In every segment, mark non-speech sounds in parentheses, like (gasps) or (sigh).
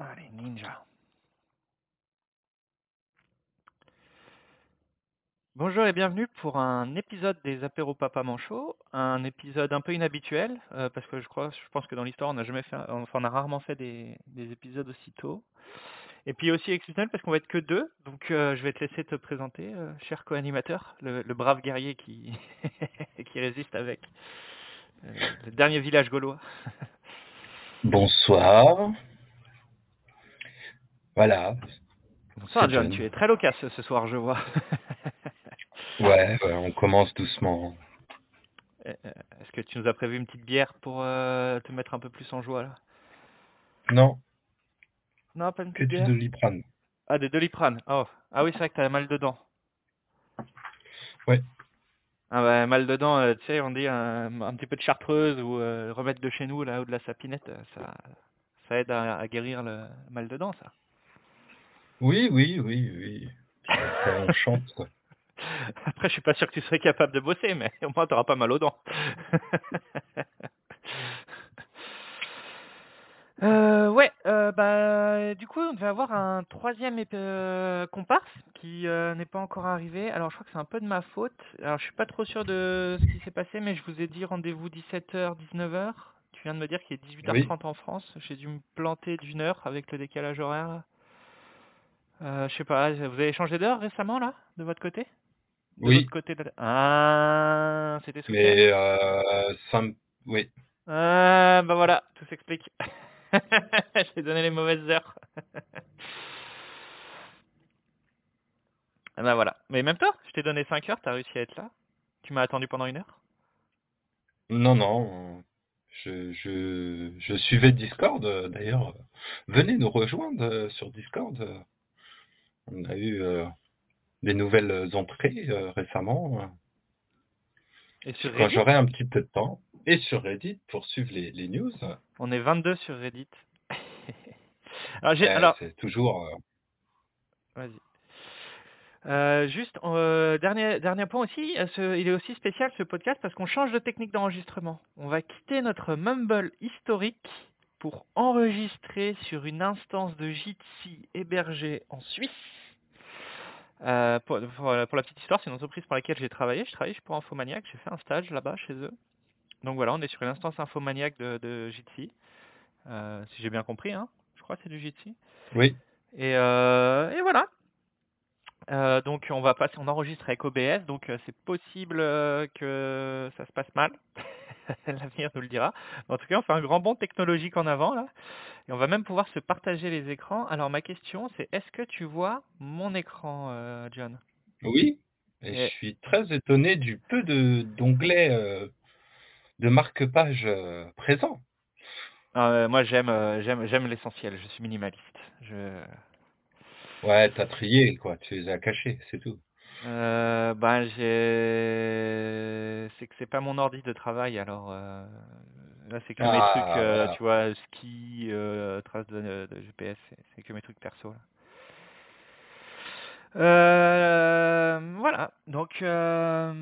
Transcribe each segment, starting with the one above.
Allez, ninja. Bonjour et bienvenue pour un épisode des apéros Papa Manchot, un épisode un peu inhabituel euh, parce que je crois, je pense que dans l'histoire on n'a jamais fait, a rarement fait des, des épisodes aussi tôt. Et puis aussi exceptionnel parce qu'on va être que deux, donc euh, je vais te laisser te présenter, euh, cher co-animateur, le, brave guerrier qui (laughs) résiste avec le dernier village gaulois. Bonsoir. Voilà. Bonsoir John, tu es très loquace ce soir, je vois. (laughs) Ouais, ouais, on commence doucement. Euh, euh, Est-ce que tu nous as prévu une petite bière pour euh, te mettre un peu plus en joie là? Non, Non, pas une que petite du bière? Doliprane. Ah, des Doliprane. Oh. Ah oui, c'est vrai que t'as mal dedans. Ouais. Ah bah, mal dedans, euh, tu sais, on dit un, un petit peu de chartreuse ou euh, remède de chez nous là ou de la sapinette, ça, ça aide à, à guérir le mal dedans, ça. Oui, oui, oui, oui. Après, on chante, quoi. (laughs) Après, je suis pas sûr que tu serais capable de bosser, mais au moins t'auras pas mal aux dents. (laughs) Euh, ouais, euh, bah, du coup, on devait avoir un troisième euh, comparse qui n'est pas encore arrivé. Alors, je crois que c'est un peu de ma faute. Alors, je suis pas trop sûr de ce qui s'est passé, mais je vous ai dit rendez-vous 17h, 19h. Tu viens de me dire qu'il est 18h30 Oui. en France. J'ai dû me planter d'une heure avec le décalage horaire. Euh, je sais pas, vous avez changé d'heure récemment, là, de votre côté? De Oui, côté de. Ah, c'était ce mais euh, ça me- oui. Ah, bah voilà, tout s'explique. (laughs) Je t'ai donné les mauvaises heures. Ah bah voilà. Mais même toi, je t'ai donné 5 heures, t'as réussi à être là? Tu m'as attendu pendant une heure? Non, non. Je, je, je suivais Discord, euh, d'ailleurs. Venez nous rejoindre euh, sur Discord. On a eu euh, des nouvelles entrées euh, récemment. euh. Et sur Quand j'aurai un petit peu de temps. Et sur Reddit pour suivre les, les news. on est 22 sur Reddit. (laughs) alors, j'ai, Euh, alors, c'est toujours... vas-y. Euh, juste, euh, dernier, dernier point aussi, ce- il est aussi spécial ce podcast parce qu'on change de technique d'enregistrement. On va quitter notre Mumble historique pour enregistrer sur une instance de Jitsi hébergée en Suisse. Euh, pour, pour- pour la petite histoire, c'est une entreprise pour laquelle j'ai travaillé. Je travaille pour Infomaniac, j'ai fait un stage là-bas chez eux. Donc voilà, on est sur une instance Infomaniac de, de Jitsi, euh, si j'ai bien compris. Hein. Je crois que c'est du Jitsi. Oui. Et, euh, et voilà. Euh, donc on va passer, on enregistre avec OBS, donc euh, c'est possible euh, que ça se passe mal. (laughs) L'avenir nous le dira. En tout cas, on fait un grand bond technologique en avant là, et on va même pouvoir se partager les écrans. Alors ma question, c'est est-ce que tu vois mon écran, John? Oui, et Et- je suis très étonné du peu de d'onglets de marque-page présents. Euh, Moi, j'aime, j'aime, j'aime l'essentiel. Je suis minimaliste. Je, Ouais, t'as trié, quoi, tu les as cachés, c'est tout. euh, ben j'ai, c'est que c'est pas mon ordi de travail, alors euh, là c'est que mes Ah, trucs, euh, voilà. tu vois, ski, euh, traces de, de GPS, c'est c'est que mes trucs perso. Là. Euh, voilà, donc euh,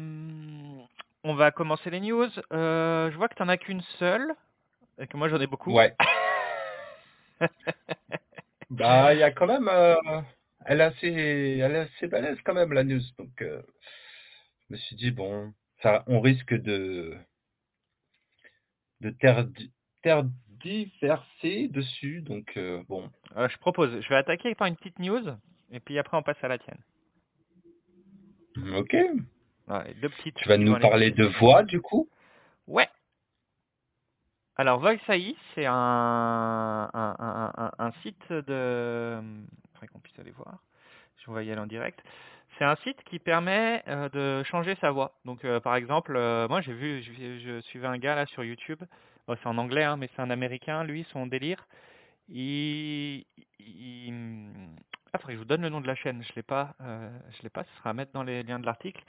on va commencer les news. Euh, je vois que t'en as qu'une seule, et que moi j'en ai beaucoup. Ouais. (laughs) Bah, il y a quand même... euh, elle est assez, elle est assez balèze quand même, la news. Donc, euh, je me suis dit, bon, ça, on risque de... de terdi- terdiverser dessus. Donc, euh, bon. Euh, je propose, je vais attaquer par une petite news, et puis après on passe à la tienne. Ok. Ouais, deux petites. Tu vas qui nous aller parler de voix, du coup? Ouais. Alors Voice AI, c'est un, un, un, un, site de... Faudrait qu'on puisse aller voir. Je vais y aller en direct. C'est un site qui permet euh, de changer sa voix. Donc euh, par exemple, euh, moi j'ai vu, je, je suivais un gars là sur YouTube. Bon, c'est en anglais, hein, mais c'est un Américain. Lui, son délire, il, il... Ah, faudrait je vous donne le nom de la chaîne. Je l'ai pas. Euh, je l'ai pas. Ce sera à mettre dans les liens de l'article.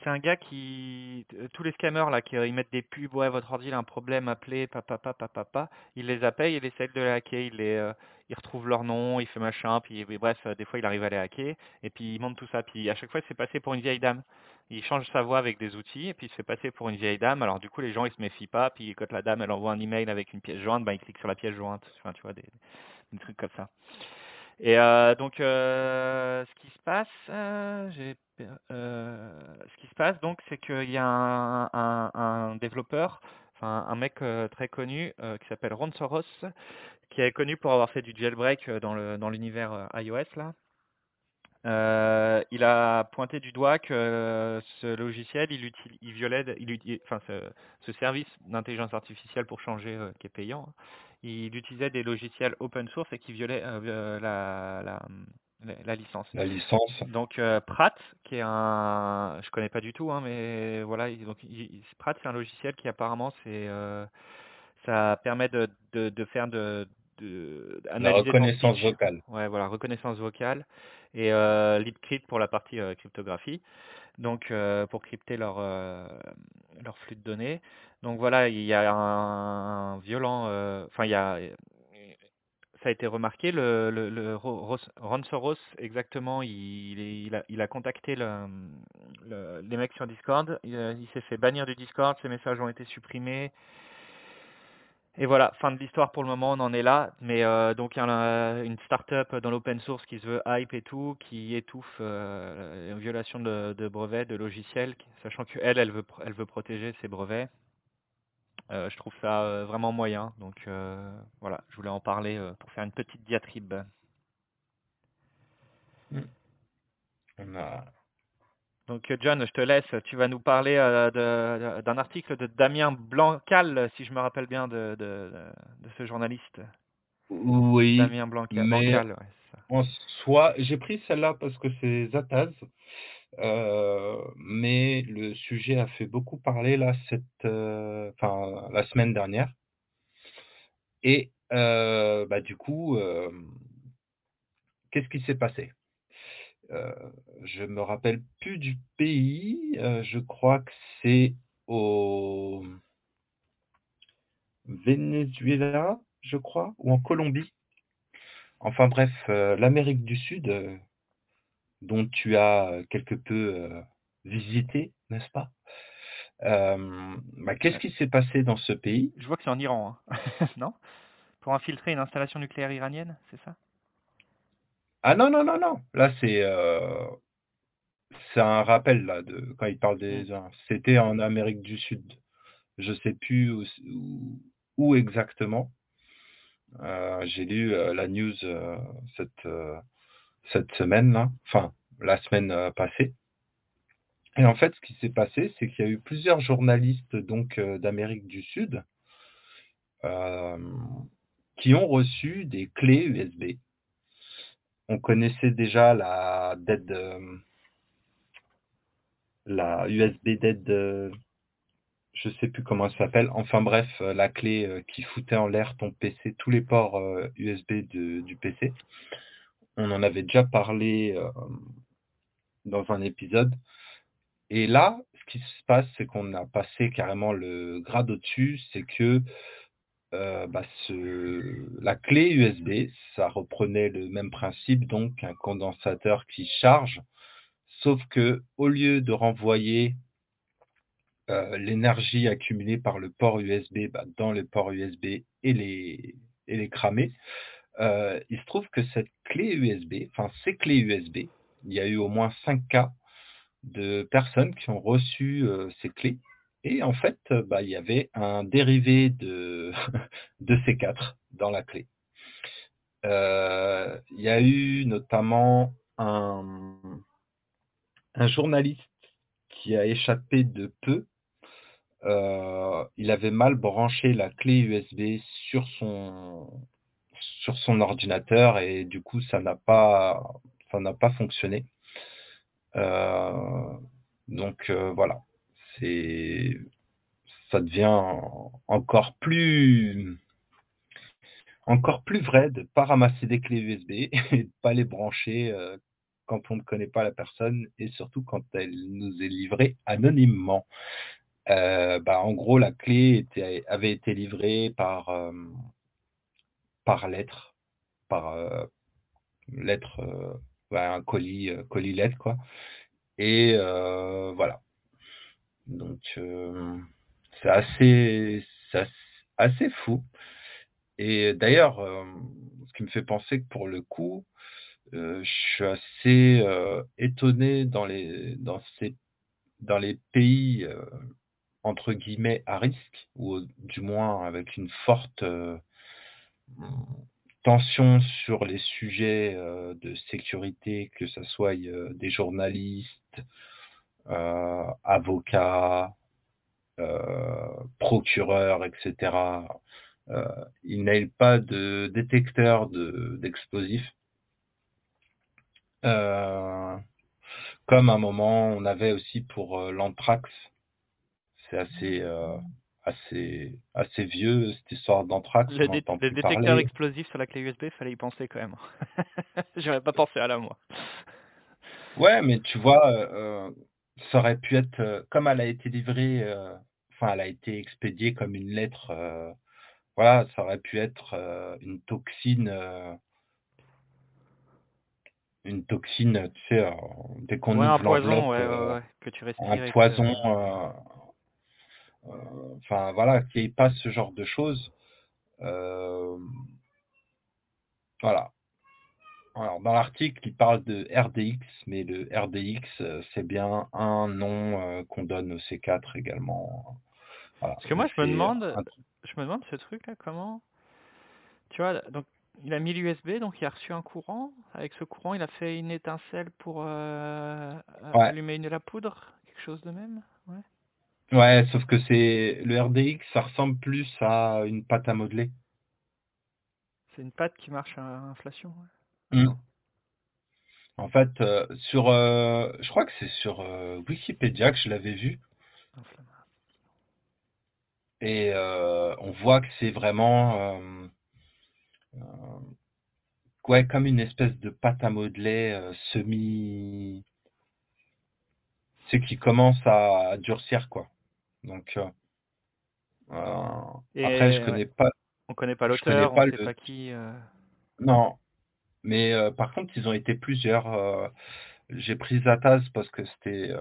C'est un gars qui, euh, tous les scammers là, qui euh, ils mettent des pubs, ouais, votre ordi a un problème, appelez, papa, papa, papa, il les appelle, il essaie de les hacker, il les, il retrouve leur nom, il fait machin, puis bref, des fois il arrive à les hacker, et puis il monte tout ça, puis à chaque fois fait passer pour une vieille dame. Il change sa voix avec des outils, et puis fait passer pour une vieille dame, alors du coup les gens ils se méfient pas, puis quand la dame elle envoie un email avec une pièce jointe, ben ils cliquent sur la pièce jointe, enfin tu vois, des trucs comme ça. Et euh, donc, euh, ce qui se passe, euh, ce qui se passe donc, c'est qu'il y a un, un, un développeur, enfin un mec très connu euh, qui s'appelle Ron Soros, qui est connu pour avoir fait du jailbreak dans l'univers iOS là. Euh, il a pointé du doigt que ce logiciel, il, util- il violait, il, uti- enfin ce, ce service d'intelligence artificielle pour changer, euh, qui est payant, hein, il utilisait des logiciels open source et qui violaient euh, la, la, la, la licence. La licence. Donc Pratt, qui est un, je connais pas du tout, hein, mais voilà, il- donc il- Pratt, c'est un logiciel qui apparemment c'est, ça permet de, de, de faire de, de La analyser reconnaissance vocale. Ouais, voilà, reconnaissance vocale et euh, LibCrypt pour la partie euh, cryptographie. Donc euh, pour crypter leur euh, leur flux de données. Donc voilà, il y a un, violent, euh, enfin il y a ça a été remarqué, le, le, le Ron Soros, exactement, il, il, a, il a contacté le, le- les mecs sur Discord, il, il s'est fait bannir du Discord, ses messages ont été supprimés, et voilà, fin de l'histoire pour le moment, on en est là, mais euh, donc il y a un- une start-up dans l'open source qui se veut hype et tout, qui étouffe euh, une violation de, brevets, de logiciels, sachant qu'elle, elle veut, elle veut protéger ses brevets. Euh, je trouve ça vraiment moyen, donc voilà, je voulais en parler pour faire une petite diatribe. On a Donc euh, John, je te laisse, tu vas nous parler euh, de- d'un article de Damien Blancal, si je me rappelle bien de, de, de ce journaliste. Oui, Damien Blanca, mais ouais, ça. en soi, j'ai pris celle-là parce que c'est Zataz, euh, mais le sujet a fait beaucoup parler là cette, euh, enfin la semaine dernière. Et euh, bah du coup, euh, qu'est-ce qui s'est passé? Euh, je me rappelle plus du pays, euh, je crois que c'est au Venezuela, je crois, ou en Colombie. Enfin bref, euh, l'Amérique du Sud, dont tu as quelque peu visité, n'est-ce pas? Bah, qu'est-ce qui s'est passé dans ce pays? Je vois que c'est en Iran, hein. (laughs) non? Pour infiltrer une installation nucléaire iranienne, c'est ça? Ah non, non, non, non, là c'est euh, c'est un rappel là de quand il parle des c'était en Amérique du Sud. Je sais plus où où où exactement. Heu, j'ai lu, heu, la news, cette, cette semaine-là, enfin la semaine, passée et en fait, ce qui s'est passé, c'est qu'il y a eu plusieurs journalistes donc d'Amérique du Sud, qui ont reçu des clés USB. On connaissait déjà la dead, hem la USB dead, je sais plus comment elle s'appelle. Enfin bref, heu, la clé, heu, qui foutait en l'air ton PC, tous les ports, USB du PC. On en avait déjà parlé, dans un épisode et là, ce qui se passe, c'est qu'on a passé carrément le grade au-dessus, c'est que, heu, bah, la clé USB, ça reprenait le même principe, donc un condensateur qui charge, sauf qu'au lieu de renvoyer, heu, l'énergie accumulée par le port USB, bah, dans le port USB et les et cramer, heu, il se trouve que cette clé USB, enfin ces clés USB, il y a eu au moins 5 cas de personnes qui ont reçu, ces clés et en fait, heu, bah, il y avait un dérivé de (laughs) de C4 dans la clé. Heu, il y a eu notamment un, journaliste qui a échappé de peu. Heu, il avait mal branché la clé USB sur son sur son ordinateur et du coup ça n'a pas ça n'a pas fonctionné. Donc voilà, ça devient encore plus encore plus vrai de pas ramasser des clés USB (laughs) et de pas les brancher, heu, quand on ne connaît pas la personne et surtout quand elle nous est livrée anonymement. Heu, bah, en gros, la clé était avait été livrée par, hem, par lettre, par, lettre, bah, un colis, colis lettre quoi et voilà. Donc hem, c'est assez assez fou. Et d'ailleurs, hem, ce qui me fait penser que pour le coup, heu, je suis assez, étonné dans les dans ces dans les pays, entre guillemets «à risque» ou du moins avec une forte, tension sur les sujets, de sécurité, que ça soit, des journalistes, avocats, heu, procureurs et cetera. Heu, ils n'aient pas de détecteur de d'explosifs. Comme à un moment on avait aussi pour, l'anthrax. C'est assez, assez assez vieux cette histoire d'anthrax, Le dé le détecteur parler. sur la clé USB, fallait y penser quand même. (laughs) J'aurais pas pensé à là, moi. Ouais, mais tu vois, ça aurait pu être, heu, comme elle a été livrée, heu, enfin elle a été expédiée comme une lettre, heu, voilà, ça aurait pu être, une toxine, une toxine, tu sais, dès qu'on Ouais, un ouvre poison, ouais, ouais, que tu un poison, enfin voilà, qu'il y ait pas ce genre de choses. Voilà. Alors dans l'article, il parle de RDX, mais le RDX, heu, c'est bien un nom, heu, qu'on donne au C4 également. Voilà, Parce que moi, je me demande un je me demande ce truc-là, comment tu vois, donc il a mis l'USB, donc il a reçu un courant. Avec ce courant, il a fait une étincelle pour, Ouais. allumer une la poudre? Quelque chose de même? Ouais. Ouais, sauf que c'est le RDX, ça ressemble plus à une pâte à modeler. C'est une pâte qui marche à inflation, ouais. Mmh. En fait, heu, sur, heu, je crois que c'est sur, heu, Wikipédia que je l'avais vu. Et on voit que c'est vraiment, ouais, comme une espèce de pâte à modeler, semi sais, qui commence à durcir, quoi. Donc après je ouais, connais pas on connaît pas je connais l'auteur, on pas sait le pas qui, non, mais heu, par contre, ils ont été plusieurs, heu, j'ai pris Zatase parce que c'était,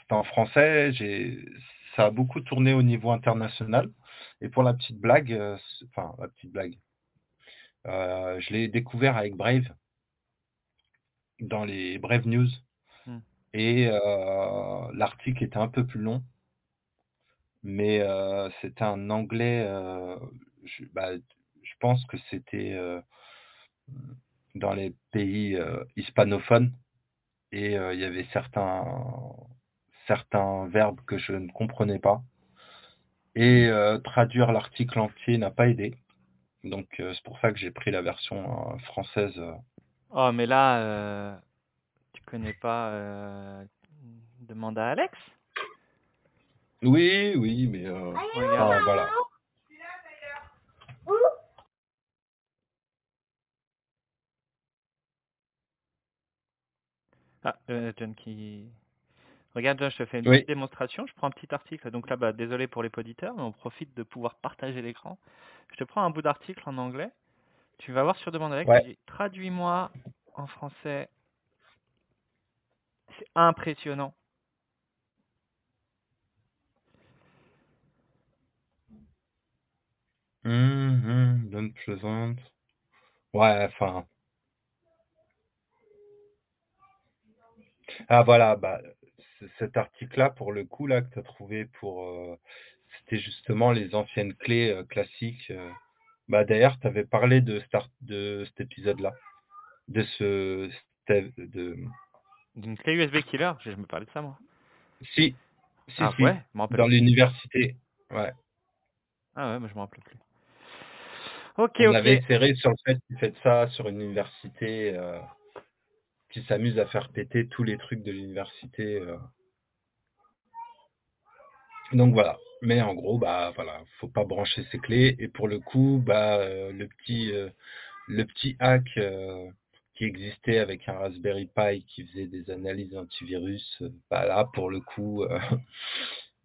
c'était en français, j'ai ça a beaucoup tourné au niveau international et pour la petite blague, enfin la petite blague je l'ai découvert avec Brave dans les Brave News Mmh. et l'article était un peu plus long mais c'était un anglais, je bah, je pense que c'était, dans les pays, heu, hispanophones et heu, il y avait certains certains verbes que je ne comprenais pas et heu, traduire l'article entier n'a pas aidé. Donc c'est pour ça que j'ai pris la version, française, Oh mais là, tu connais pas, demande à Alex? Oui, oui, mais voilà. Ah, heu, John qui regarde John, je te fais une Oui. petite démonstration. Je prends un petit article, donc là, bah, désolé pour les poditeurs, mais on profite de pouvoir partager l'écran. Je te prends un bout d'article en anglais. Tu vas voir sur demande tu Ouais. «Traduis-moi en français». C'est impressionnant. Mmh mh, unpleasant. Ouais, enfin Ah voilà, bah, cet article-là, pour le coup, là, que tu as trouvé pour, heu, c'était justement les anciennes clés, heu, classiques, heu, bah, d'ailleurs, tu avais parlé de cet art de cet épisode-là, de ce de D'une clé USB killer? J'ai jamais parlé de ça, moi. Si, si, Ah si, ouais? Je m'en rappelle dans plus. l'université, ouais. Ah ouais, moi je m'en rappelle plus. OK, On avait OK. itéré sur le fait qu'ils fassent ça sur une université, qu'ils s'amusent à faire péter tous les trucs de l'université, heu donc voilà, mais en gros, bah, voilà, faut pas brancher ces clés. Et pour le coup, bah, heu, le petit, heu, le petit hack, qui existait avec un Raspberry Pi qui faisait des analyses antivirus, bah, là, pour le coup,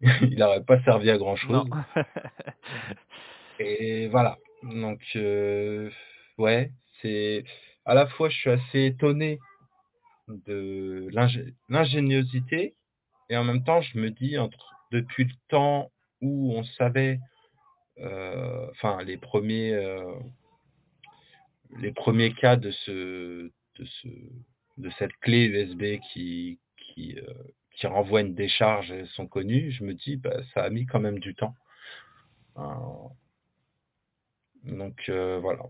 (laughs) il aurait pas servi à grand chose. (laughs) Et voilà, donc ouais, c'est à la fois, je suis assez étonné de l'ingé l'ingéniosité et en même temps, je me dis entre depuis le temps où on savait, heu, enfin les 1ers, heu les premiers cas de ce de ce de cette clé USB qui qui, heu, qui renvoie une décharge sont connus, je me dis: «Bah, ça a mis quand même du temps». Donc voilà.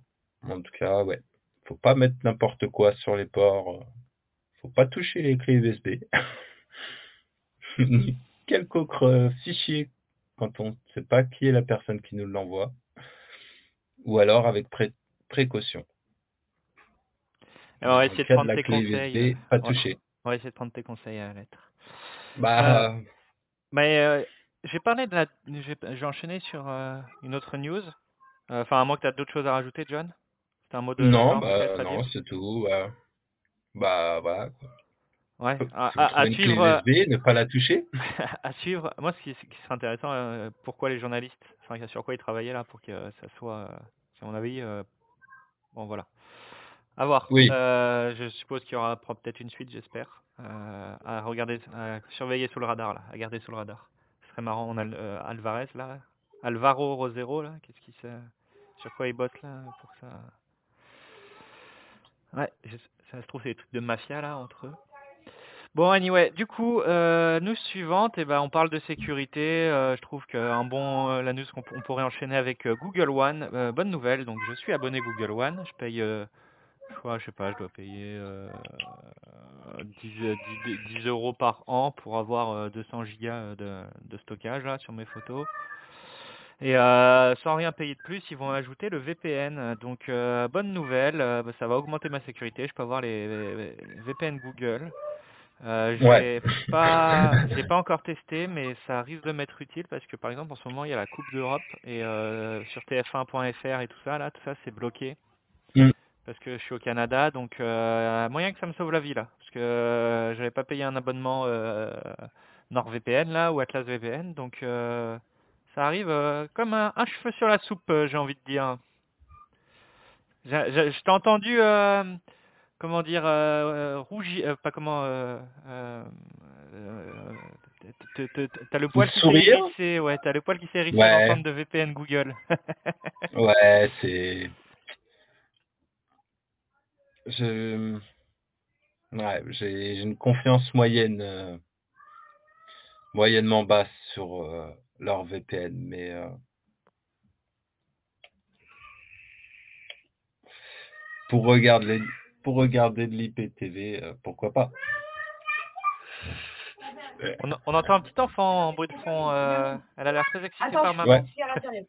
En tout cas, ouais, faut pas mettre n'importe quoi sur les ports, faut pas toucher les clés USB. Ni (laughs) quelque autre fichier quand on sait pas qui est la personne qui nous l'envoie? Ou alors avec pré précaution. Alors on va essayer de prendre tes conseils, USB, heu, pas toucher. on va essayer de prendre tes conseils à la lettre. Bah mais j'ai parlé de la j'ai j'ai enchaîné sur, une autre news. Enfin à moins que tu as d'autres choses à rajouter John? C'était un mot de Non, bah, non, c'est tout, bah, voilà quoi. Ouais, Faut à faut à suivre, USB, ne pas la toucher. (laughs) à suivre. Moi ce qui ce qui serait intéressant, heu, pourquoi les journalistes, enfin sur quoi ils travaillaient là pour que ça soit, heu, si avis, heu, bon voilà. À voir. Oui. Je suppose qu'il y aura peut-être une suite, j'espère. À regarder, à surveiller sous le radar là, à garder sous le radar. Ce serait marrant, on a Alvarez là, Alvaro Rosero là, qu'est-ce qu'il se sur quoi il bosse là pour que ça? Ouais, je ça se trouve c'est des trucs de mafia là entre eux. Bon anyway, du coup, heu, news suivante et bah, on parle de sécurité, heu, je trouve qu'un bon, heu, la news qu'on on pourrait enchaîner avec, heu, Google One. Bonne nouvelle, donc je suis abonné Google One, je paye, je crois, je sais pas, je dois payer, heu, 10, heu, 10 d 10 € par an pour avoir, heu, 200 gigas, de de stockage là sur mes photos. Et heu, sans rien payer de plus, ils vont ajouter le VPN. Donc heu, bonne nouvelle, heu, bah, ça va augmenter ma sécurité, je peux avoir les les VPN Google. Ouais. j'ai pas j'ai pas encore testé, mais ça risque de m'être utile parce que par exemple en ce moment il y a la coupe d'Europe et heu, sur TF1.fr et tout ça là, tout ça c'est bloqué. Mmh. Parce que je suis au Canada, donc heu, moyen que ça me sauve la vie là. Parce que j'avais pas payé un abonnement, NordVPN là ou Atlas VPN, donc ça arrive, heu, comme un un cheveu sur la soupe, heu, j'ai envie de dire. J'a j'a je t'ai entendu, hem, comment dire, rougi pas comment, heu, hem, heu, te te te tu as le poil qui s'est hérissé, ouais, tu as le poil qui s'est hérissé Ouais. l'entente de VPN Google. (laughs) Ouais, c'est je ouais, j'ai une confiance moyenne, moyennement basse sur, leur VPN, mais heu pour regarder pour regarder de l'IPTV, heu, pourquoi pas? On en on entend un petit enfant en bruit de fond, heu, elle a l'air très excitée Attends, par Ouais. maman. l'intérieur.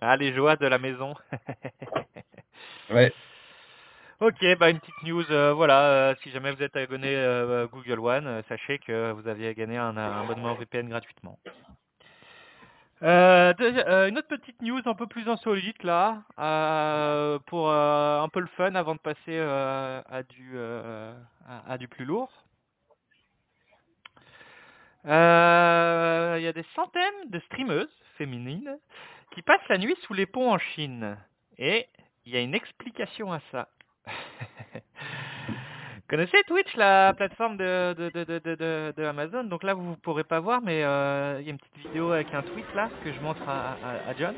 Ah, les joies de la maison. (laughs) Ouais. OK, bah, une petite news, heu, voilà, heu, si jamais vous êtes abonné, heu, Google One, sachez que vous aviez gagné un abonnement VPN gratuitement. Une autre petite news un peu plus insolite là, pour, un peu le fun avant de passer, à du, à du plus lourd. Il y a des centaines de streameuses féminines qui passent la nuit sous les ponts en Chine et il y a une explication à ça. (laughs) Connaissez Twitch, la plateforme de de de de Amazon? Donc là, vous vous pourrez pas voir, mais heu, il y a une petite vidéo avec un tweet là que je montre à à à John.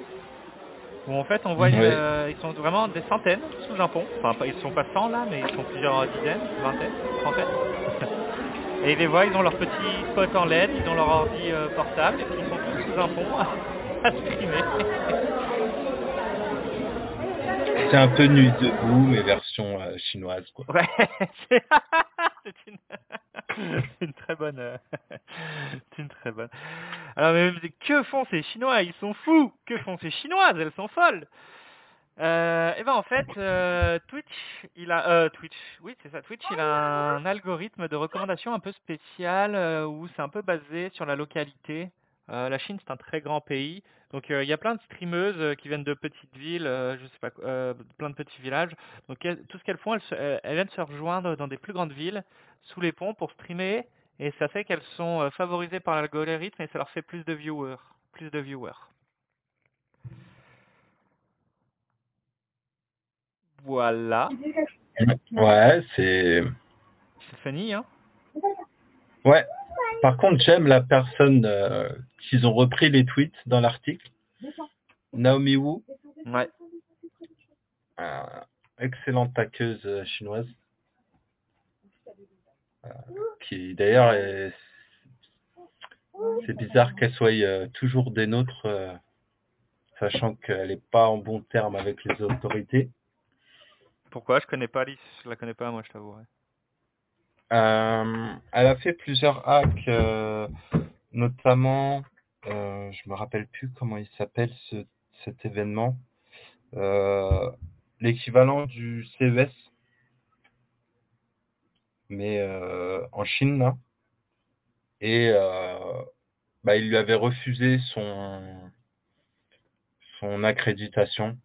Où en fait on voit Oui. heu, ils sont vraiment des centaines sous un pont. Enfin pas ils sont pas 100 là, mais ils sont plusieurs dizaines, vingtaines, trentaines. (laughs) Et ils les voient, ils ont leur petit spot en LED, ils ont leur ordi, heu, portable et puis ils sont tous sous un pont à (laughs) à streamer. C'est un peu Nuit debout, mais version, heu, chinoise quoi. Ouais, (laughs) c'est (laughs) (laughs) une très bonne, heu, c'est une très bonne. Alors mais que font ces Chinois? Ils sont fous! Que font ces Chinoises? Elles sont folles! Heu et ben en fait, heu, Twitch, il a heu, Twitch, oui c'est ça, Twitch, il a un algorithme de recommandation un peu spécial, où c'est un peu basé sur la localité. La Chine, c'est un très grand pays, donc heu, il y a plein de streameuses, heu, qui viennent de petites villes, heu, je sais pas plein de petits villages. Donc elles tout ce qu'elles font, elles se elles viennent se rejoindre dans des plus grandes villes, sous les ponts pour streamer et ça fait qu'elles sont, favorisées par l'algorithme et ça leur fait plus de viewers plus de viewers. Voilà. Ouais, c'est C'est funny, hein? Ouais. Par contre, j'aime la personne, qu'ils ont repris les tweets dans l'article. Naomi Wu. Ouais. Euh, excellente taqueuse euh, chinoise. Euh, qui d'ailleurs est... C'est bizarre qu'elle soit euh, toujours des nôtres, sachant qu'elle n'est pas en bon terme avec les autorités. Pourquoi? Je connais pas Alice, je la connais pas moi, je t'avouerai. Euh, elle a fait plusieurs hacks, notamment, euh, je me rappelle plus comment il s'appelle ce, cet événement, euh, l'équivalent du CES, mais euh, en Chine là, et bah, il lui avait refusé son son accréditation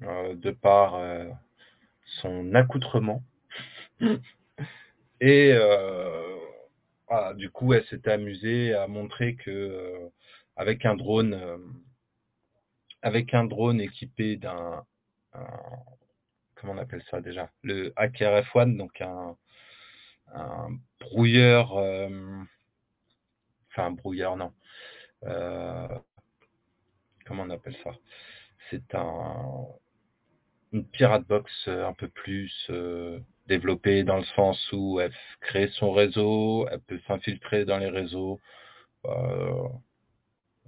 de par son accoutrement. (laughs) Et voilà, du coup, elle s'était amusée à montrer que avec un drone, euh, avec un drone équipé d'un, un- comment on appelle ça déjà, le Hacker F1, donc un, un brouilleur, euh, enfin un brouilleur non, euh, comment on appelle ça? C'est un une pirate box un peu plus développée dans le sens où elle crée son réseau, elle peut s'infiltrer dans les réseaux.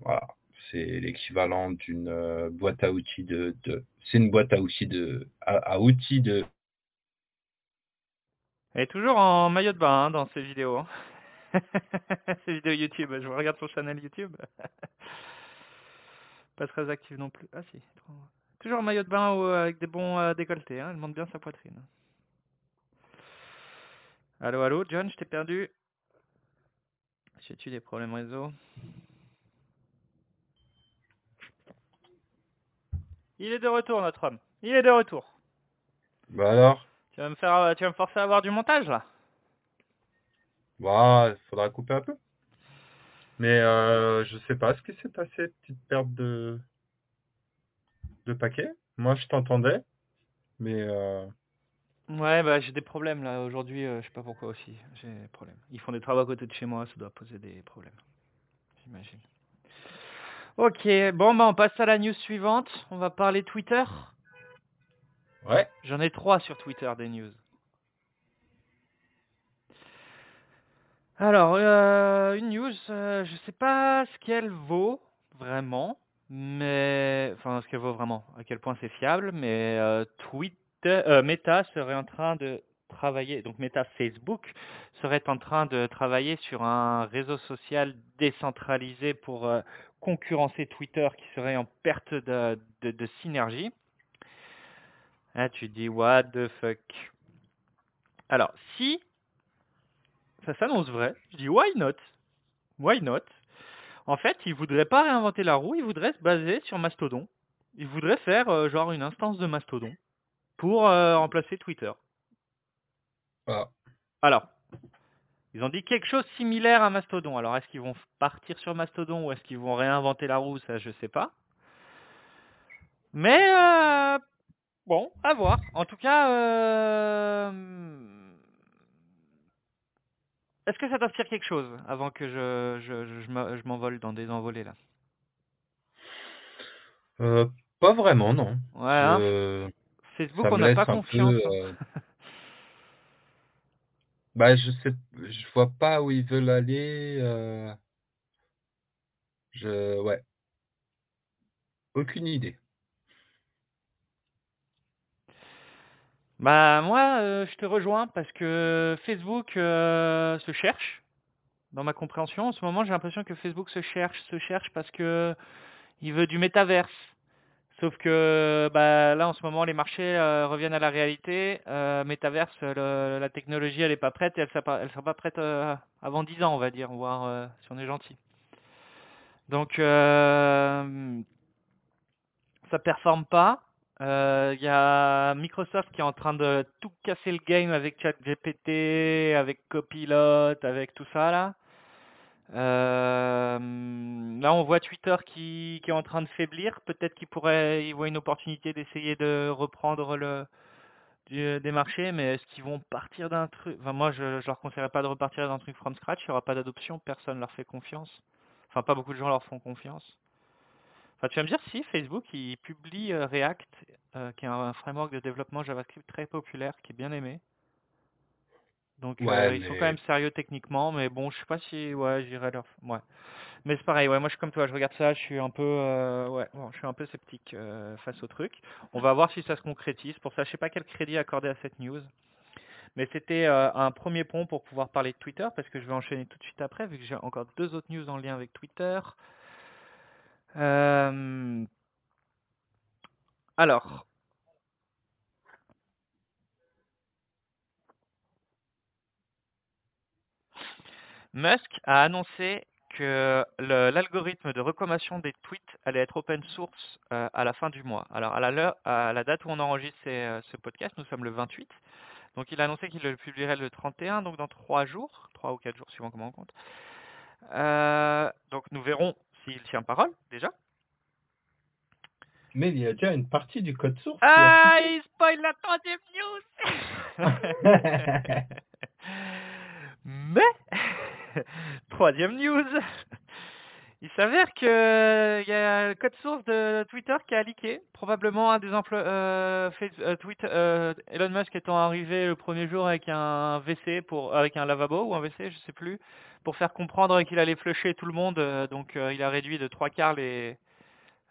Voilà, c'est l'équivalent d'une euh, boîte à outils de, c'est une boîte à outils de à, outils de Elle est toujours en maillot de bain hein, dans ses vidéos. hein. (laughs) ses vidéos YouTube, je regarde son channel YouTube. (laughs) pas très active non plus. Ah si, toujours en maillot de bain ou avec des bons euh, décolletés, hein. elle montre bien sa poitrine. Allô, allô, John, je t'ai perdu. J'ai-tu des problèmes réseau? Il est de retour, notre homme. Il est de retour. bah alors? Tu vas me faire, tu vas me forcer à avoir du montage là? Bah faudra couper un peu. Mais euh, je sais pas ce qui s'est passé, petite perte de de paquet. Moi je t'entendais, mais euh, Ouais, bah j'ai des problèmes là aujourd'hui, euh, je sais pas pourquoi aussi. J'ai des problèmes. Ils font des travaux à côté de chez moi, ça doit poser des problèmes. J'imagine. Ok, bon bah on passe à la news suivante. On va parler Twitter. ouais. J'en ai trois sur Twitter des news. Alors, euh, une news, euh, je sais pas ce qu'elle vaut vraiment, mais enfin ce qu'elle vaut vraiment, à quel point c'est fiable, mais euh, Twitter, euh, Meta serait en train de travailler, donc Meta Facebook serait en train de travailler sur un réseau social décentralisé pour euh, concurrencer Twitter qui serait en perte de, synergie. Ah, tu dis what the fuck. Alors, si ça s'annonce vrai, je dis why not? Why not? En fait, ils voudraient pas réinventer la roue, ils voudraient se baser sur Mastodon. Ils voudraient faire euh, genre une instance de Mastodon pour euh, remplacer Twitter. Ah. Alors, ils ont dit quelque chose similaire à Mastodon. Alors, est-ce qu'ils vont partir sur Mastodon ou est-ce qu'ils vont réinventer la roue? Ça, je sais pas. Mais euh, bon, à voir. En tout cas, euh, est-ce que ça t'inspire quelque chose avant que je, je, je, je me- je m'envole dans des envolées là? Euh, pas vraiment, non. Ouais, hein, Facebook, on n'a pas confiance. peu. (laughs) Bah, je sais, je vois pas où ils veulent aller. euh, Je, ouais, aucune idée. Bah moi, euh, je te rejoins parce que Facebook euh, se cherche. Dans ma compréhension, en ce moment, j'ai l'impression que Facebook se cherche, se cherche parce que il veut du métaverse. Sauf que bah, là, en ce moment, les marchés euh, reviennent à la réalité. Euh, métaverse, le- la technologie, elle est pas prête et elle sera pas, elle sera pas prête euh, avant 10 ans, on va dire, voire euh, si on est gentil. Donc, euh, ça performe pas. Euh, Il y a Microsoft qui est en train de tout casser le game avec ChatGPT, avec Copilot, avec tout ça là. Euh, là, on voit Twitter qui, est en train de faiblir. Peut-être qu'il pourrait, une opportunité d'essayer de reprendre le des marchés, mais est-ce qu'ils vont partir d'un truc? Enfin, moi, je, je leur conseillerais pas de repartir d'un truc from scratch. Il y aura pas d'adoption, personne leur fait confiance. Enfin, pas beaucoup de gens leur font confiance. Enfin, tu vas me dire si Facebook, il publie euh, React, euh, qui est un framework de développement JavaScript très populaire, qui est bien aimé. Donc Ouais, euh, ils sont quand même sérieux techniquement, mais bon, je sais pas si, ouais, j'irai leur, ouais. Mais c'est pareil, ouais, moi je suis comme toi, je regarde ça, je suis un peu, euh, ouais, bon, je suis un peu sceptique euh, face au truc. On va voir si ça se concrétise. Pour ça, je sais pas quel crédit accorder à cette news. Mais c'était un premier pont pour pouvoir parler de Twitter, parce que je vais enchaîner tout de suite après, vu que j'ai encore deux autres news en lien avec Twitter. Euh, alors, Musk a annoncé que l'algorithme de recommandation des tweets allait être open source euh, à la fin du mois. Alors, à la, l'heure- à la date où on enregistre ces, euh, ce podcast, nous sommes le 28. Donc, il a annoncé qu'il le publierait le 31, donc dans trois jours, trois ou quatre jours, suivant comment on compte. Euh, donc, nous verrons s'il tient parole, déjà. mais il y a déjà une partie du code source Ah, a il spoil la troisième news (laughs) (laughs) Mais, (laughs) troisième news, il s'avère que il y a le code source de Twitter qui a leaké. Probablement un des emplois, euh, euh, euh, Elon Musk étant arrivé le premier jour avec un WC pour, avec un lavabo ou un WC, je sais plus, pour faire comprendre qu'il allait flusher tout le monde. euh, donc euh, il a réduit de trois quarts les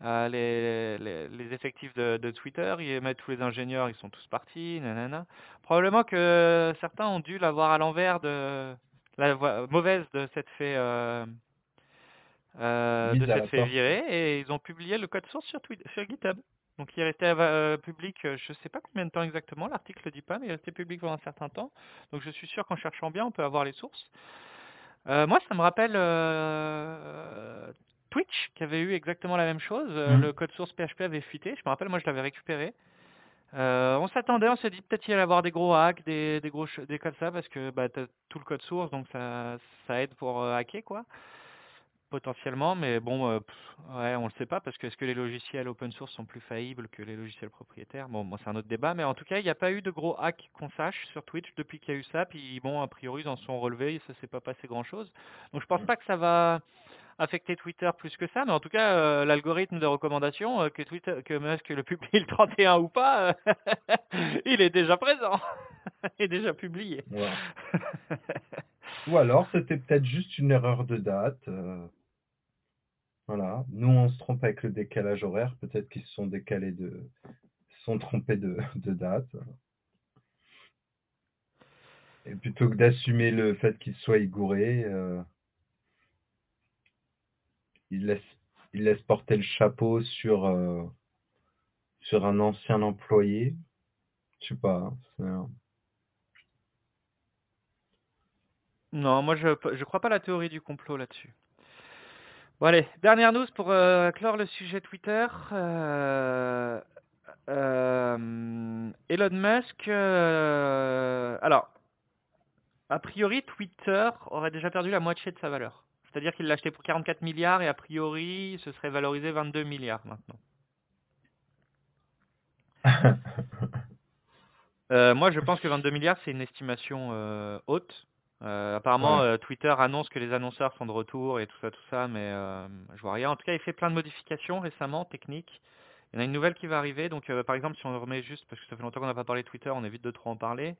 euh, les, les, les effectifs de, de Twitter, ils mettent tous les ingénieurs, ils sont tous partis, nanana. Probablement que certains ont dû l'avoir à l'envers de la voie- mauvaise de cette fait euh, euh, de cette porte. virer et ils ont publié le code source sur, Twi- sur GitHub. Donc il restait euh, public, euh, je sais pas combien de temps exactement, l'article le dit pas, mais il restait public pendant un certain temps. Donc je suis sûr qu'en cherchant bien, on peut avoir les sources. Moi, ça me rappelle Twitch qui avait eu exactement la même chose. Mm. Le code source PHP avait fuité. Je me rappelle, moi, je l'avais récupéré. Euh, on s'attendait, on s'est dit peut-être qu'il allait y avoir des gros hacks, des, des gros des comme ça, parce que bah, t'as tout le code source, donc ça, ça aide pour euh, hacker, quoi, potentiellement. Mais bon, euh, pff, ouais, on le sait pas, parce que est-ce que les logiciels open source sont plus faillibles que les logiciels propriétaires? Bon, moi, c'est un autre débat, mais en tout cas, il n'y a pas eu de gros hacks qu'on sache sur Twitch depuis qu'il y a eu ça. Puis bon, a priori, ils en sont relevés, ça s'est pas passé grand-chose. Donc je pense pas que ça va affecter Twitter plus que ça, mais en tout cas, euh, l'algorithme de recommandation, euh, que Twitter, que Musk le (laughs) publie le 31 ou pas, euh, (laughs) il est déjà présent, (laughs) il est déjà publié. Ouais. Ou alors c'était peut-être juste une erreur de date. Voilà. Nous on se trompe avec le décalage horaire. Peut-être qu'ils se sont décalés de, se sont trompés de, de date. Et plutôt que d'assumer le fait qu'ils soient gourés, ils laissent, ils laissent porter le chapeau sur, euh, sur un ancien employé. Je sais pas. hein, non, moi je je crois pas la théorie du complot là-dessus. Bon allez, dernière news pour euh, clore le sujet Twitter. Euh, Elon Musk, alors a priori Twitter aurait déjà perdu la moitié de sa valeur. C'est-à-dire qu'il l'a acheté pour 44 milliards et a priori ce serait valorisé 22 milliards maintenant. (laughs) Euh, moi, je pense que 22 milliards, c'est une estimation euh, haute. Euh, apparemment, Ouais. Twitter annonce que les annonceurs sont de retour et tout ça, tout ça, mais je vois rien. En tout cas, il fait plein de modifications récemment, techniques. Il y en a une nouvelle qui va arriver. Donc, par exemple, si on remet juste, parce que ça fait longtemps qu'on n'a pas parlé de Twitter, on évite de trop en parler.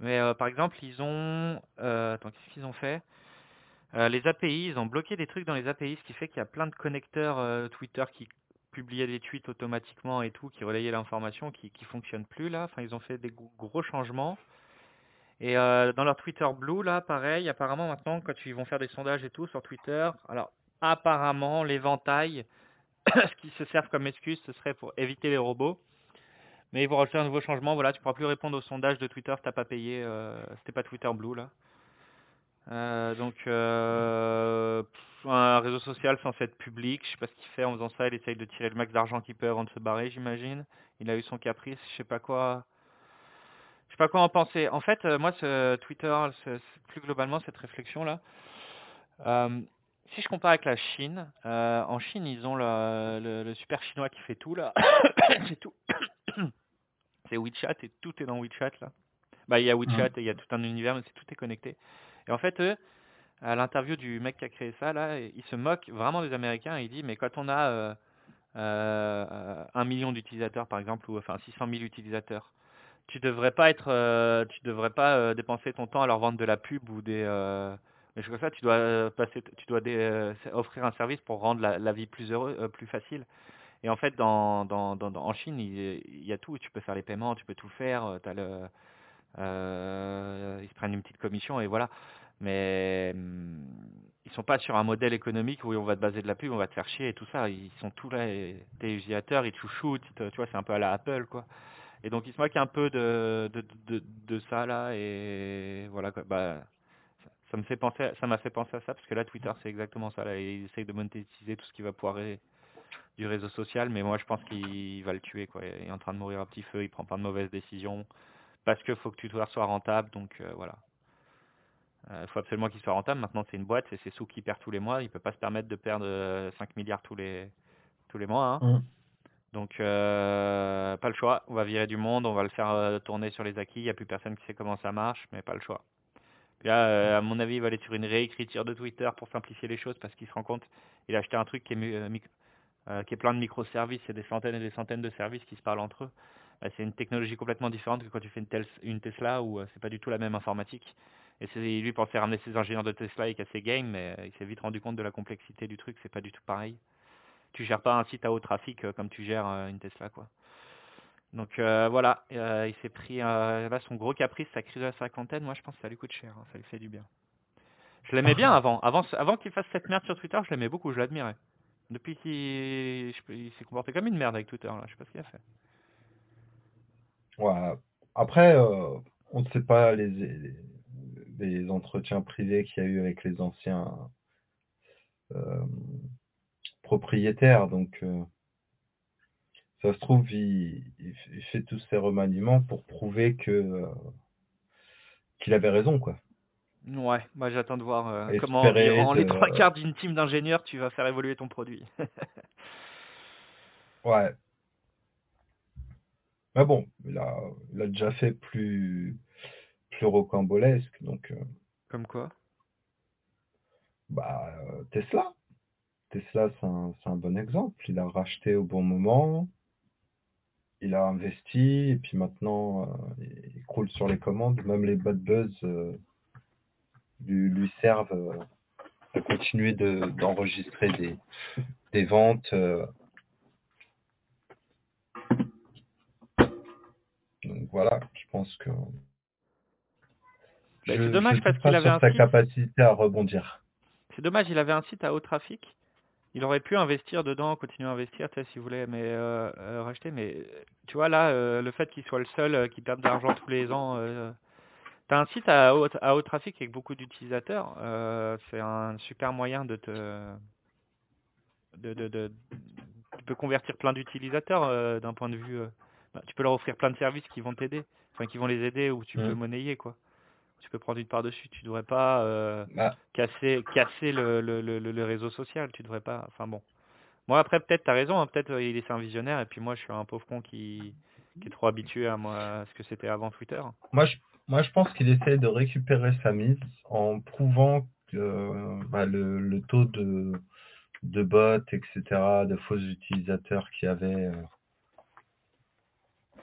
Mais par exemple, ils ont... Attends, qu'est-ce qu'ils ont fait? Euh, Les API, ils ont bloqué des trucs dans les API, ce qui fait qu'il y a plein de connecteurs euh, Twitter qui publiaient des tweets automatiquement et tout, qui relayaient l'information, qui qui fonctionnent plus là. Enfin, ils ont fait des gros changements. Et euh, dans leur Twitter Blue, là, pareil, apparemment maintenant, quand ils vont faire des sondages et tout sur Twitter, alors apparemment l'éventail, (coughs) ce qui se servent comme excuse, ce serait pour éviter les robots. Mais ils vont rajouter un nouveau changement. Voilà, tu pourras plus répondre aux sondages de Twitter, t'as pas payé. C'était pas Twitter Blue là. Euh, donc euh, un réseau social censé être public, je sais pas ce qu'il fait en faisant ça, il essaye de tirer le max d'argent qu'il peut avant de se barrer, j'imagine. Il a eu son caprice, je sais pas quoi. Je sais pas quoi en penser. En fait, euh, moi, ce Twitter, ce- ce- plus globalement, cette réflexion-là, euh, si je compare avec la Chine, euh, en Chine, ils ont le, le- le super chinois qui fait tout, là. (coughs) C'est tout. (coughs) C'est WeChat et tout est dans WeChat, là. Bah, il y a WeChat et il y a tout un univers, mais c'est tout est connecté. Et en fait, à l'interview du mec qui a créé ça, là, il se moque vraiment des Américains il dit, mais quand on a euh, euh, un million d'utilisateurs par exemple, ou enfin 600 000 utilisateurs, tu devrais pas être, euh, tu devrais pas dépenser ton temps à leur vendre de la pub ou des, choses comme ça. Tu dois passer, tu dois offrir un service pour rendre la, vie plus heureux, plus facile. Et en fait, dans, dans, en Chine, il, y a tout. Tu peux faire les paiements, tu peux tout faire. le, euh, ils se prennent une petite commission et voilà. Mais hum, ils sont pas sur un modèle économique où on va te baser de la pub, on va te faire chier et tout ça. Ils sont tous là, tes ils te chouchoutent, ils te- tu vois, c'est un peu à la Apple, quoi. Et donc ils se moquent un peu de, ça là et voilà quoi. Bah, ça, me fait penser, ça m'a fait penser à ça parce que là Twitter c'est exactement ça là. Il essaye de monétiser tout ce qui va pouvoir du réseau social, mais moi je pense qu'il va le tuer quoi. Il est en train de mourir à petit feu, il prend pas de mauvaises décisions parce que faut que Twitter soit rentable, donc euh, voilà. Il faut absolument qu'il soit rentable. Maintenant c'est une boîte, c'est ses sous qu'il perd tous les mois. Il peut pas se permettre de perdre euh, 5 milliards tous les tous les mois. Hein. Mm. Donc euh, pas le choix. On va virer du monde, on va le faire euh, tourner sur les acquis. Il y a plus personne qui sait comment ça marche, mais pas le choix. Puis là, euh, à mon avis, il va aller sur une réécriture de Twitter pour simplifier les choses parce qu'il se rend compte. Il a acheté un truc qui est euh, euh, qui est plein de microservices et des centaines et des centaines de services qui se parlent entre eux. Euh, c'est une technologie complètement différente que quand tu fais une, tel- une Tesla où euh, c'est pas du tout la même informatique. Et c'est lui pensait ramener ses ingénieurs de Tesla et casser game, mais euh, il s'est vite rendu compte de la complexité du truc, c'est pas du tout pareil. Tu gères pas un site à haut trafic euh, comme tu gères une Tesla quoi. Donc euh, voilà, euh, il s'est pris euh, là son gros caprice, sa crise de la cinquantaine, moi je pense que ça lui coûte cher, hein, ça lui fait du bien. Je l'aimais bien (laughs) avant, avant, avant qu'il fasse cette merde sur Twitter, je l'aimais beaucoup, je l'admirais. Depuis qu'il il s'est comporté comme une merde avec Twitter, là. je sais pas ce qu'il a fait. Ouais. Après, euh, on ne sait pas les, les, les entretiens privés qu'il y a eu avec les anciens euh, propriétaires. Donc, euh, ça se trouve, il, fait tous ces remaniements pour prouver que qu'il avait raison, quoi. Ouais, moi j'attends de voir comment durant les trois quarts d'une team d'ingénieurs tu vas faire évoluer ton produit. Ouais. Mais bon, il a, il a déjà fait plus, plus rocambolesque. Donc, euh, comme quoi? bah, euh, Tesla. Tesla, c'est un, c'est un bon exemple. Il a racheté au bon moment. Il a investi. Et puis maintenant, euh, il croule sur les commandes. Même les bad buzz euh, lui, lui servent euh, à continuer de- d'enregistrer des, des ventes. euh. Donc voilà, je pense que... Bah, c'est dommage je parce qu'il avait un sa site. capacité à rebondir. C'est dommage, il avait un site à haut trafic. Il aurait pu investir dedans, continuer à investir, tu sais, s'il voulait, mais euh, euh, racheter. Mais tu vois là, euh, le fait qu'il soit le seul qui perde de l'argent tous les ans. Euh, T'as un site à haut, à haut trafic avec beaucoup d'utilisateurs. c'est un super moyen de te, de, de, de- tu peux convertir plein d'utilisateurs d'un point de vue. Bah, tu peux leur offrir plein de services qui vont t'aider, enfin qui vont les aider ou tu peux monnayer quoi. Tu peux prendre une part dessus. Tu devrais pas. euh, Bah, casser casser le, le, le, le- le réseau social, tu devrais pas. Enfin bon. Moi après peut-être t'as raison, hein, peut-être euh, il est un visionnaire et puis moi je suis un pauvre con qui, qui est trop habitué à moi à ce que c'était avant Twitter. Moi, je, moi, je pense qu'il essaie de récupérer sa mise en prouvant que euh, bah, le, le taux de, de bots, etc., de faux utilisateurs avait, euh,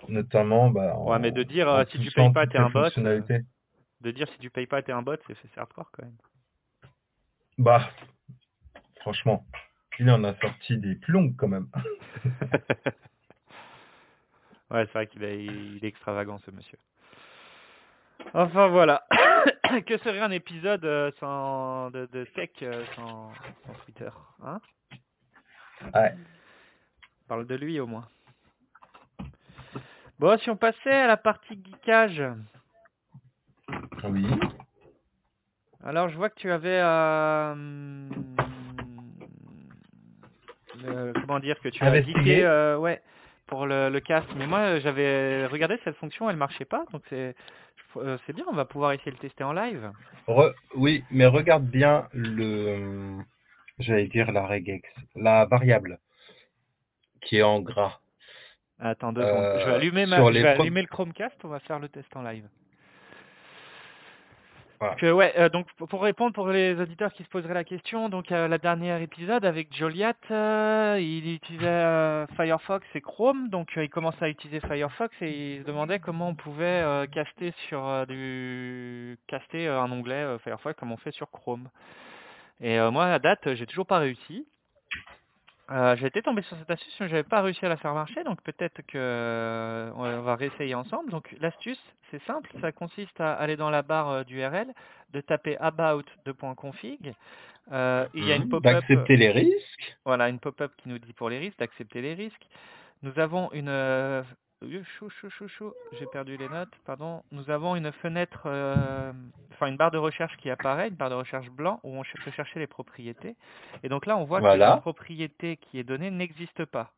notamment bah, en, Ouais, mais de dire, en euh, si tu payes pas, t'es un bot, euh. De dire si tu payes pas t'es un bot, c'est hardcore quand même. Bah, franchement, il en a sorti des plus longues quand même. (laughs) ouais, c'est vrai qu'il est, il est extravagant ce monsieur. Enfin voilà. (coughs) que serait un épisode euh, sans de, de tech euh, sans, sans Twitter, hein? Ouais. On parle de lui au moins. Bon, si on passait à la partie geekage. Oui. Alors, je vois que tu avais euh, comment dire que tu as Investigué. geeké euh, ouais pour le, le cast. Mais moi, j'avais regardé cette fonction, elle marchait pas, donc c'est euh, c'est bien, on va pouvoir essayer de le tester en live. Re- oui, mais regarde bien le, j'allais dire la regex, la variable qui est en gras. Attends deux Euh, secondes. Je vais allumer ma, je vais allumer le Chromecast, on va faire le test en live. Voilà. Que, ouais, euh, donc pour- répondre pour les auditeurs qui se poseraient la question, donc euh, la dernière épisode avec Joliat, euh, il utilisait euh, Firefox et Chrome, donc euh, il commençait à utiliser Firefox et il se demandait comment on pouvait euh, caster sur euh, du caster euh, un onglet euh, Firefox comme on fait sur Chrome. Et euh, moi à date, j'ai toujours pas réussi. Euh, j'ai été tombé sur cette astuce, mais j'avais pas réussi à la faire marcher, donc peut-être que euh, on va réessayer ensemble. Donc l'astuce, c'est simple, ça consiste à aller dans la barre euh, d'URL, de taper about .config. Euh, il y a une Mhm. pop-up, D'accepter les risques. voilà, une pop-up qui nous dit pour les risques, d'accepter les risques. Nous avons une euh, chou, chou, chou, chou, j'ai perdu les notes, pardon. Nous avons une fenêtre, euh, enfin une barre de recherche qui apparaît, une barre de recherche blanc où on peut chercher les propriétés. Et donc là, on voit que la propriété qui est donnée n'existe pas.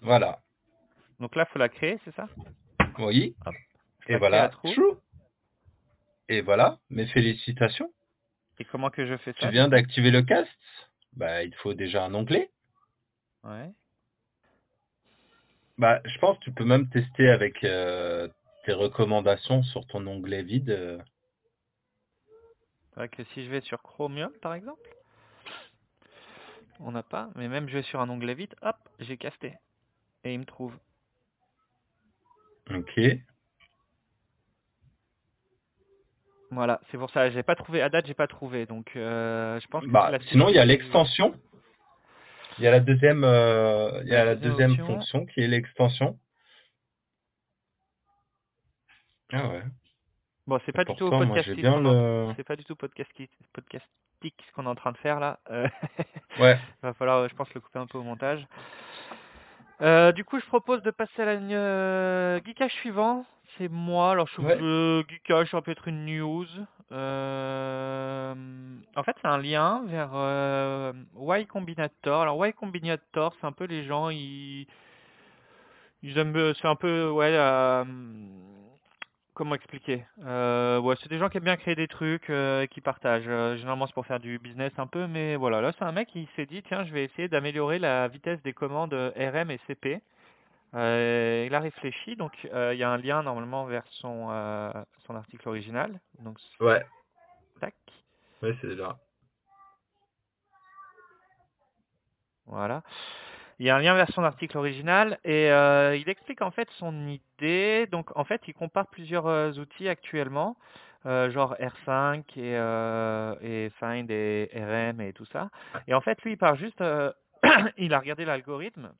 Voilà. Donc là, faut la créer, c'est ça? Oui. Hop. Et voilà. True. Et voilà. Mes félicitations. Et comment que je fais Tu ça viens d'activer le cast. Bah, il faut déjà un onglet. Ouais. Bah, je pense que tu peux même tester avec euh, tes recommandations sur ton onglet vide. euh. C'est vrai que si je vais sur Chromium, par exemple, on n'a pas. Mais même je vais sur un onglet vide, hop, j'ai casté. Et il me trouve. Ok. Voilà, c'est pour ça. J'ai pas trouvé. À date, j'ai pas trouvé. Donc, euh, je pense que Bah, la sinon, il y a l'extension. Il y a la deuxième, euh, il y a la deuxième option. fonction qui est l'extension. Ah ouais. Bon, c'est pas du tout podcastique. le. C'est pas du tout podcastique, podcastique ce qu'on est en train de faire là. Euh, Ouais. (laughs) va falloir, je pense, le couper un peu au montage. Euh, du coup, je propose de passer à la euh, geekage suivant. C'est moi. Alors, je trouve Ouais. que geekage, ça peut être une news. Euh, en fait, c'est un lien vers euh, Y Combinator. Alors, Y Combinator, c'est un peu les gens, ils, ils aiment, c'est un peu, ouais, euh, comment expliquer c'est des gens qui aiment bien créer des trucs, et qui partagent. Généralement, c'est pour faire du business un peu, mais voilà. Là, c'est un mec qui s'est dit, tiens, je vais essayer d'améliorer la vitesse des commandes RM et CP. Euh, il a réfléchi, donc euh, il y a un lien normalement vers son, euh, son article original. Donc, Ouais. tac, Ouais, c'est là. voilà. Il y a un lien vers son article original et il explique en fait son idée. Donc en fait, il compare plusieurs outils actuellement, genre R5 et, et Find et RM et tout ça. Et en fait, lui, il part juste, (clears throat) il a regardé l'algorithme.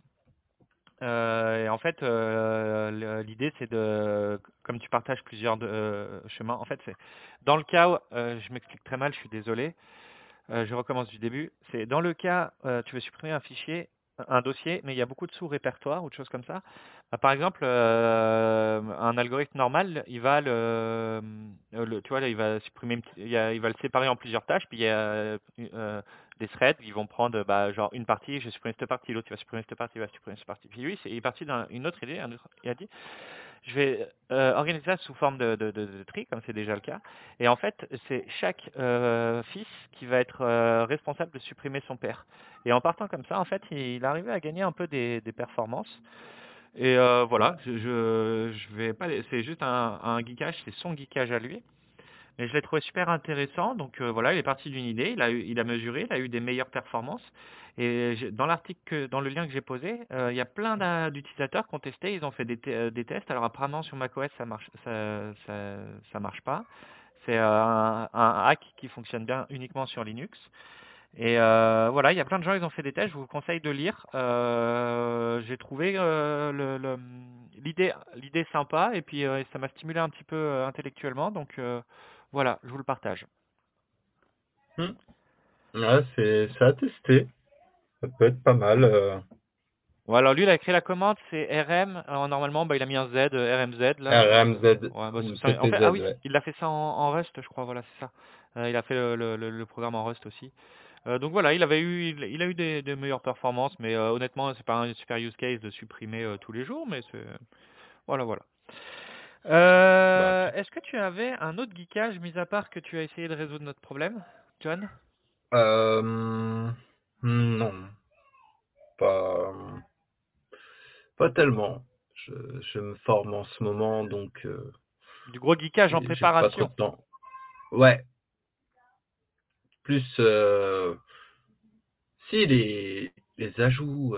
Euh, et en fait, euh, l'idée c'est de, comme tu partages plusieurs euh, chemins, en fait, c'est dans le cas, où, je m'explique très mal, je suis désolé. Je recommence du début. C'est dans le cas, tu veux supprimer un fichier, un dossier, mais il y a beaucoup de sous-répertoires ou de choses comme ça. Par exemple, un algorithme normal, il va le, tu vois, il va supprimer, il, va le séparer en plusieurs tâches, puis il y a des threads, ils vont prendre, bah, genre une partie, je vais supprimer cette partie, l'autre il va supprimer cette partie, il va supprimer cette partie. Puis lui, il est parti d'une autre idée, il a dit, je vais euh, organiser ça sous forme de, tri, comme c'est déjà le cas. Et en fait, c'est chaque euh, fils qui va être euh, responsable de supprimer son père. Et en partant comme ça, en fait, il arrivait à gagner un peu des, performances. Et voilà, je, je, vais pas, c'est juste un geekage, c'est son geekage à lui. Mais je l'ai trouvé super intéressant. Donc euh, voilà, il est parti d'une idée, il a, eu, il a mesuré, il a eu des meilleures performances. Et dans l'article, dans le lien que j'ai posé, euh, il y a plein d'utilisateurs qui ont testé, ils ont fait des, euh, des tests. Alors apparemment sur macOS ça marche, ça, ça, ça marche pas. C'est euh, un, un hack qui fonctionne bien uniquement sur Linux. Et euh, voilà, il y a plein de gens, ils ont fait des tests. Je vous conseille de lire. Euh, j'ai trouvé euh, l'idée, sympa et puis euh, ça m'a stimulé un petit peu intellectuellement. Donc voilà, je vous le partage. Hmm. Ouais, c'est à tester. Ça peut être pas mal. euh. Alors lui, il a créé la commande, c'est RM. Alors, normalement, bah, il a mis un Z, euh, RMZ. Là, RMZ. Euh, ouais, bah, en fait, ah oui, il a fait ça en, en Rust, je crois. Voilà, c'est ça. Euh, il a fait le, le- le- le programme en Rust aussi. Euh, donc voilà, il avait eu, il, il a eu des, des meilleures performances, mais euh, honnêtement, c'est pas un super use case de supprimer euh, tous les jours, mais c'est voilà, voilà. Euh, Bah, Est-ce que tu avais un autre geekage, mis à part que tu as essayé de résoudre notre problème, John? Euh, non. Pas, pas tellement. Je, je me forme en ce moment, donc euh, Du gros geekage en pas trop préparation de temps. Ouais. Plus, heu, si les les ajouts,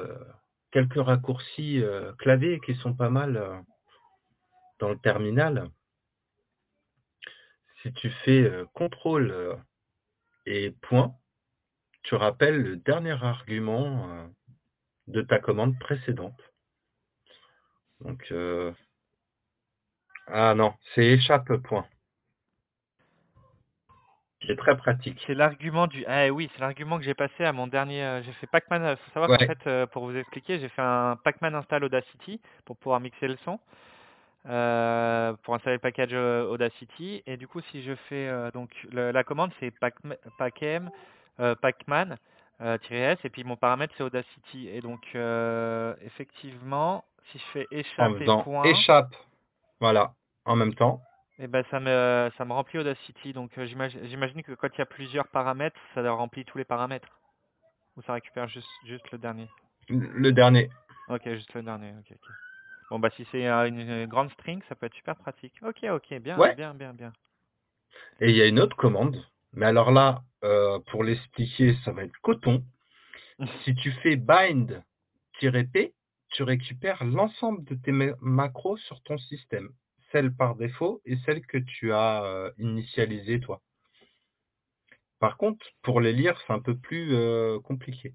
quelques raccourcis, clavier qui sont pas mal, dans le terminal. Si tu fais, heu, contrôle, heu, et point, tu rappelles le dernier argument, heu, de ta commande précédente. Donc, heu ah non, c'est échappe point. C'est très pratique. C'est l'argument du ah oui, c'est l'argument que j'ai passé à mon dernier, j'ai fait pacman, heu, faut savoir qu'en fait, pour vous expliquer, j'ai fait un pacman install Audacity pour pouvoir mixer le son, heu, pour installer le package, heu, Audacity et du coup, si je fais, heu, donc le la commande c'est pacm pacman, -s et puis mon paramètre c'est Audacity et donc, effectivement, si je fais En échappe et faisant point échappe, voilà, en même temps. et bah, ça me ça me remplit Audacity donc, j'imagine que quand il y a plusieurs paramètres, ça leur remplit tous les paramètres? Ou ça récupère juste juste le dernier? Le dernier. OK, juste le dernier, OK, OK. Bon, bah, si c'est, une une grande string, ça peut être super pratique. OK, OK, bien, Ouais. bien, bien, bien. Et il y a une autre commande, mais alors là, heu, pour l'expliquer, ça va être coton. (laughs) Si tu fais bind-p, tu récupères l'ensemble de tes ma macros sur ton système, celles par défaut et celles que tu as, heu, initialisées toi. Par contre, pour les lire, c'est un peu plus, heu, compliqué.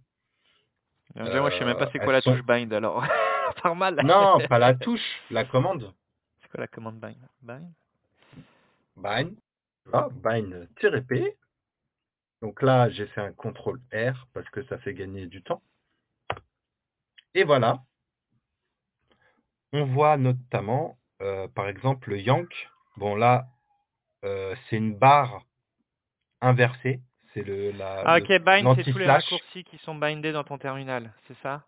Moi, je sais même pas Heu, c'est quoi la touche bind alors. (laughs) (laughs) Mal. non, pas la touche, la commande. C'est quoi la commande bind? Bind? Bind, ah, bind-p. Donc là, j'ai fait un contrôle R parce que ça fait gagner du temps. Et voilà. On voit notamment, heu, par exemple, le yank. Bon là, heu, c'est une barre inversée, c'est le la Ah OK, bind, c'est tous les raccourcis qui sont bindés dans ton terminal, c'est ça?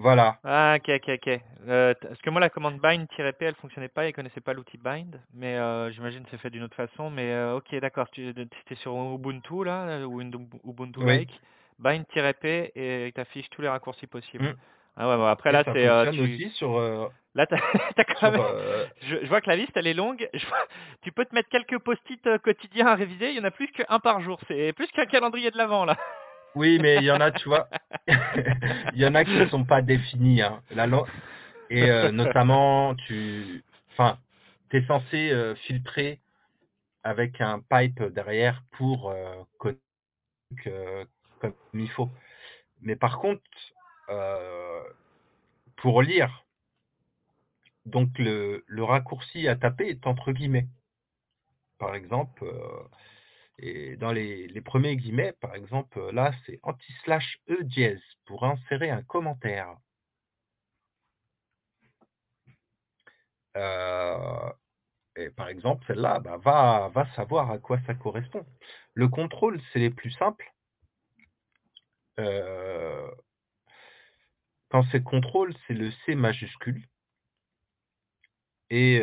Voilà. Ah OK, OK, OK. Heu, t parce que moi, la commande bind-p, elle fonctionnait pas, il connaissait pas l'outil bind, mais, heu, j'imagine c'est fait d'une autre façon, mais, heu, OK, d'accord. Tu es sur Ubuntu là, ou Ubuntu Oui. like, bind-p et il t'affiche tous les raccourcis possibles. Mmh. Ah ouais, bon après Et là, c'est, fonctionne tu aussi sur, heu là, tu as (laughs) quand même je je vois que la liste, elle est longue. Je vois tu peux te mettre quelques post-it, quotidiens à réviser, il y en a plus qu'1 par jour. C'est plus qu'un calendrier de l'avent là. Oui, mais il y en a, tu vois, (laughs) il y en a qui sont pas définis, hein. Et heu, notamment tu enfin, es censé, heu, filtrer avec un pipe derrière pour, co que comme il faut. Mais par contre, heu, pour lire donc le le raccourci à taper est entre guillemets. Par exemple, et dans les premiers guillemets, par exemple, heu, là, c'est anti-slash E dièse pour insérer un commentaire. Heu et par exemple, celle-là, bah, va va savoir à quoi ça correspond. Le contrôle, c'est les plus simples. Heu quand c'est contrôle, c'est le C majuscule. Et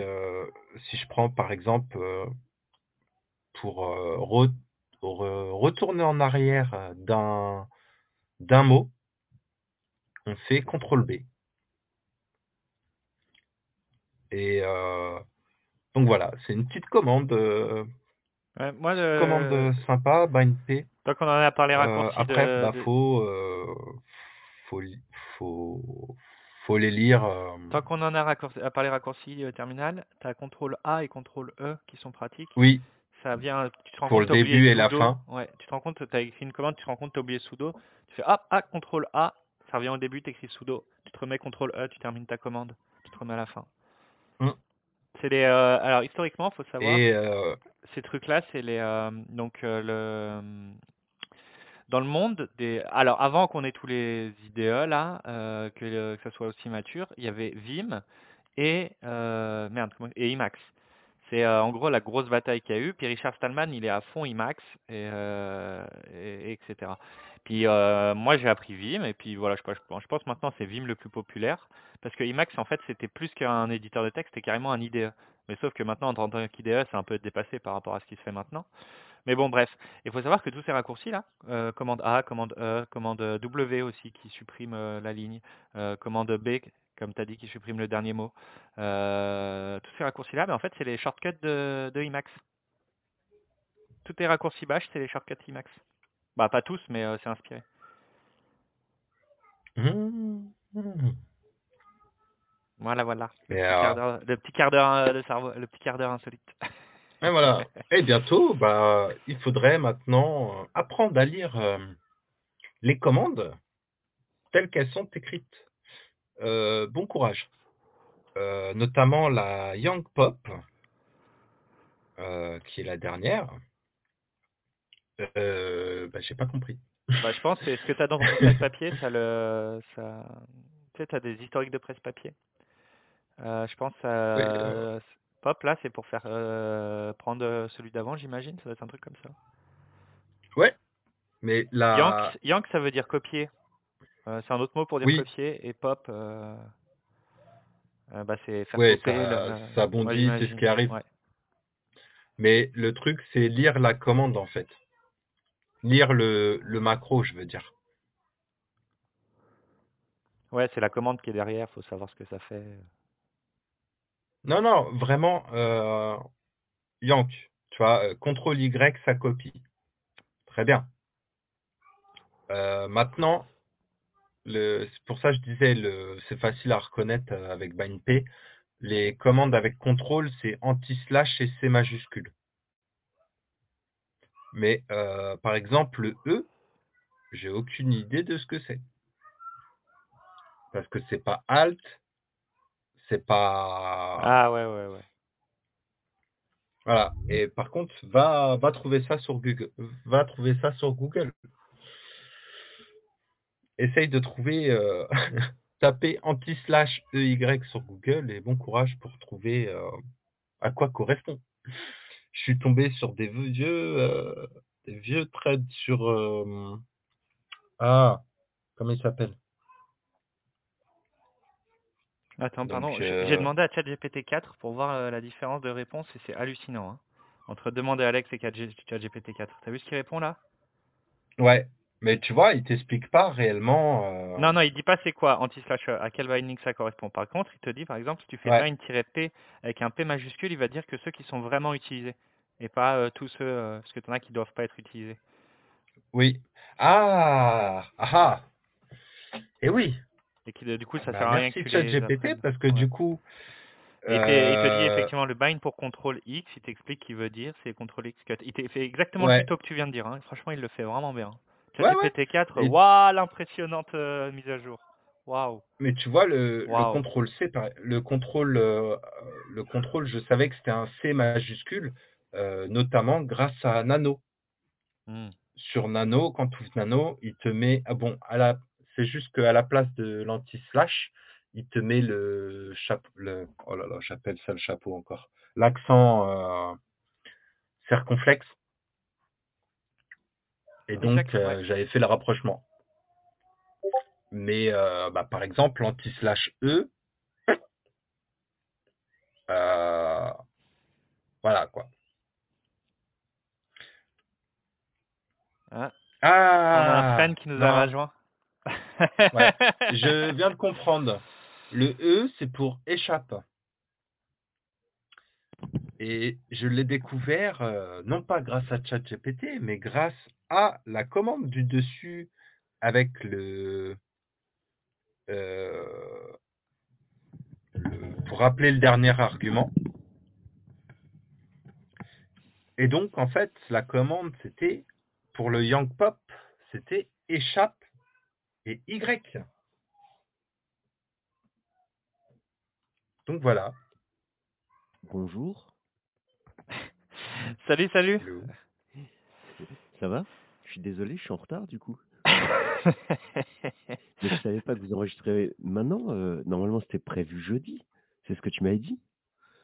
si je prends par exemple, pour, re re retourner en arrière, heu, d'un d'un mot on fait contrôle B. Et heu, donc voilà, c'est une petite commande, Ouais, moi commande, le heu, sympa, bind-p. tant qu'on en est à parler Heu, raccourcis après, de bah, de faut, heu, faut faut faut les lire, tant qu'on en a raccourc à parler raccourcis, heu, terminal, tu as contrôle A et contrôle E qui sont pratiques. Oui. Ça vient tu te rends Pour compte, le début et la fin. ouais, tu te rends compte, tu as écrit une commande, tu te rends compte, tu as oublié sudo, tu fais: «Hop, ah, contrôle A», ça revient au début, tu écris sudo, tu te remets contrôle E, tu termines ta commande, tu te remets à la fin. Mmh. C'est les, heu alors historiquement, faut savoir, Et heu ces trucs-là, c'est les, hem, donc, heu, le, dans le monde des alors avant qu'on ait tous les IDE là, que que ça soit aussi mature, il y avait Vim et merde, et Emacs. C'est, heu, en gros la grosse bataille qu'il y a eu, puis Richard Stallman, il est à fond Emacs et heu et et cetera. Puis, heu, moi j'ai appris Vim et puis voilà, je pense je pense maintenant c'est Vim le plus populaire parce que Emacs en fait, c'était plus qu'un éditeur de texte, c'était carrément un IDE. Mais sauf que maintenant en tant qu'IDE, c'est un peu dépassé par rapport à ce qui se fait maintenant. Mais bon bref, il faut savoir que tous ces raccourcis là, heu, commande A, commande E, commande, W aussi qui supprime, la ligne, commande B comme tu as dit qui supprime le dernier mot. Heu, tous ces raccourcis là, bah, en fait, c'est les shortcuts de de Emacs. tous tes raccourcis bash, c'est les shortcuts Emacs. Bah, pas tous, mais euh, c'est inspiré. Mmh. (laughs) Voilà, voilà. Le Mais, petit euh, quart d'heure, le petit quart d'heure euh, de cerveau, le petit quart d'heure insolite. (laughs) et voilà. (laughs) Et bientôt, bah, il faudrait maintenant euh, apprendre à lire euh, les commandes telles qu'elles sont écrites. Euh, bon courage. Euh, notamment la Young Pop, euh, qui est la dernière. Euh, bah, j'ai pas compris. Bah, je pense, c'est ce que tu as dans ton presse-papier, ça le, ça, tu sais, t'as des historiques de presse-papier? Je pense, Oui, Pop, là, c'est pour faire prendre celui d'avant, j'imagine, ça doit être un truc comme ça. ouais, mais la... Yank, yank, ça veut dire copier. Euh, c'est un autre mot pour dire Oui. copier, et pop, euh, euh, bah, c'est faire Ouais, copier. ça- le- ça ouais, bondit, c'est ce qui arrive. Ouais. Mais le truc, c'est lire la commande, en fait. Lire le, le macro, je veux dire. Ouais, c'est la commande qui est derrière, faut savoir ce que ça fait. Non, non, vraiment, euh, Yank, tu vois, euh, CTRL Y, ça copie. Très bien. Euh, maintenant, c'est pour ça que je disais, le, c'est facile à reconnaître euh, avec BindP. Les commandes avec contrôle, c'est anti-slash et C majuscule. Mais euh, par exemple, le E, j'ai aucune idée de ce que c'est. Parce que c'est pas Alt, c'est pas... Ah ouais, ouais, ouais. Voilà. Et par contre, va, va trouver ça sur Google. Va trouver ça sur Google. Essaye de trouver, euh, (laughs) taper anti-slash EY sur Google et bon courage pour trouver euh, à quoi correspond. Je suis tombé sur des vieux, euh, des vieux threads sur, euh, ah, comment il s'appelle? Attends, pardon, j'ai demandé à ChatGPT 4 pour voir la différence de réponse et c'est hallucinant. Hein. Entre demander à Alex et ChatGPT 4. T'as vu ce qu'il répond là? Ouais, mais tu vois, il t'explique pas réellement. euh, Non, non, il dit pas c'est quoi anti-slash, à quel binding ça correspond. Par contre, il te dit, par exemple, si tu fais Ouais. bind-p avec un P majuscule, il va dire que ceux qui sont vraiment utilisés et pas euh, tous ceux, euh, parce que t'en as qui doivent pas être utilisés. Oui. Ah, ah, ah. Et oui. Et qui, euh, du coup, ça Bah, sert à rien que tu les apprennes. parce que Ouais. du coup. Et il te- dit euh, effectivement le bind pour contrôle X, il t'explique qu'il veut dire, c'est contrôle X cut. Il fait exactement Ouais. le tuto que tu viens de dire. hein. Franchement, il le fait vraiment bien. Ouais, ChatGPT 4, Et- waouh, l'impressionnante euh, mise à jour. Waouh. Mais tu vois le, contrôle C, le contrôle, euh, le contrôle, je savais que c'était un C majuscule, euh, notamment grâce à Nano. Hmm. Sur Nano, quand tu ouvres Nano, il te met, ah bon, à la, c'est juste qu'à la place de l'anti-slash, il te met le chapeau, le, oh là là, j'appelle ça le chapeau encore, l'accent euh, circonflexe. Et donc, euh, j'avais fait le rapprochement. Mais euh, bah, par exemple, l'anti-slash E, euh, voilà quoi. Hein, Ah On a un fan qui nous a rejoint. Ouais. (laughs) Je viens de comprendre. Le E, c'est pour échappe. Et je l'ai découvert, euh, non pas grâce à ChatGPT, mais grâce à la commande du dessus avec le, euh, le- pour rappeler le dernier argument. Et donc, en fait, la commande, c'était, pour le Young Pop, c'était échappe et Y. Donc voilà. Bonjour, salut, salut. Hello. ça va? Je suis désolé, je suis en retard du coup. (laughs) Mais je savais pas que vous enregistrez maintenant. euh, normalement, c'était prévu jeudi. C'est ce que tu m'avais dit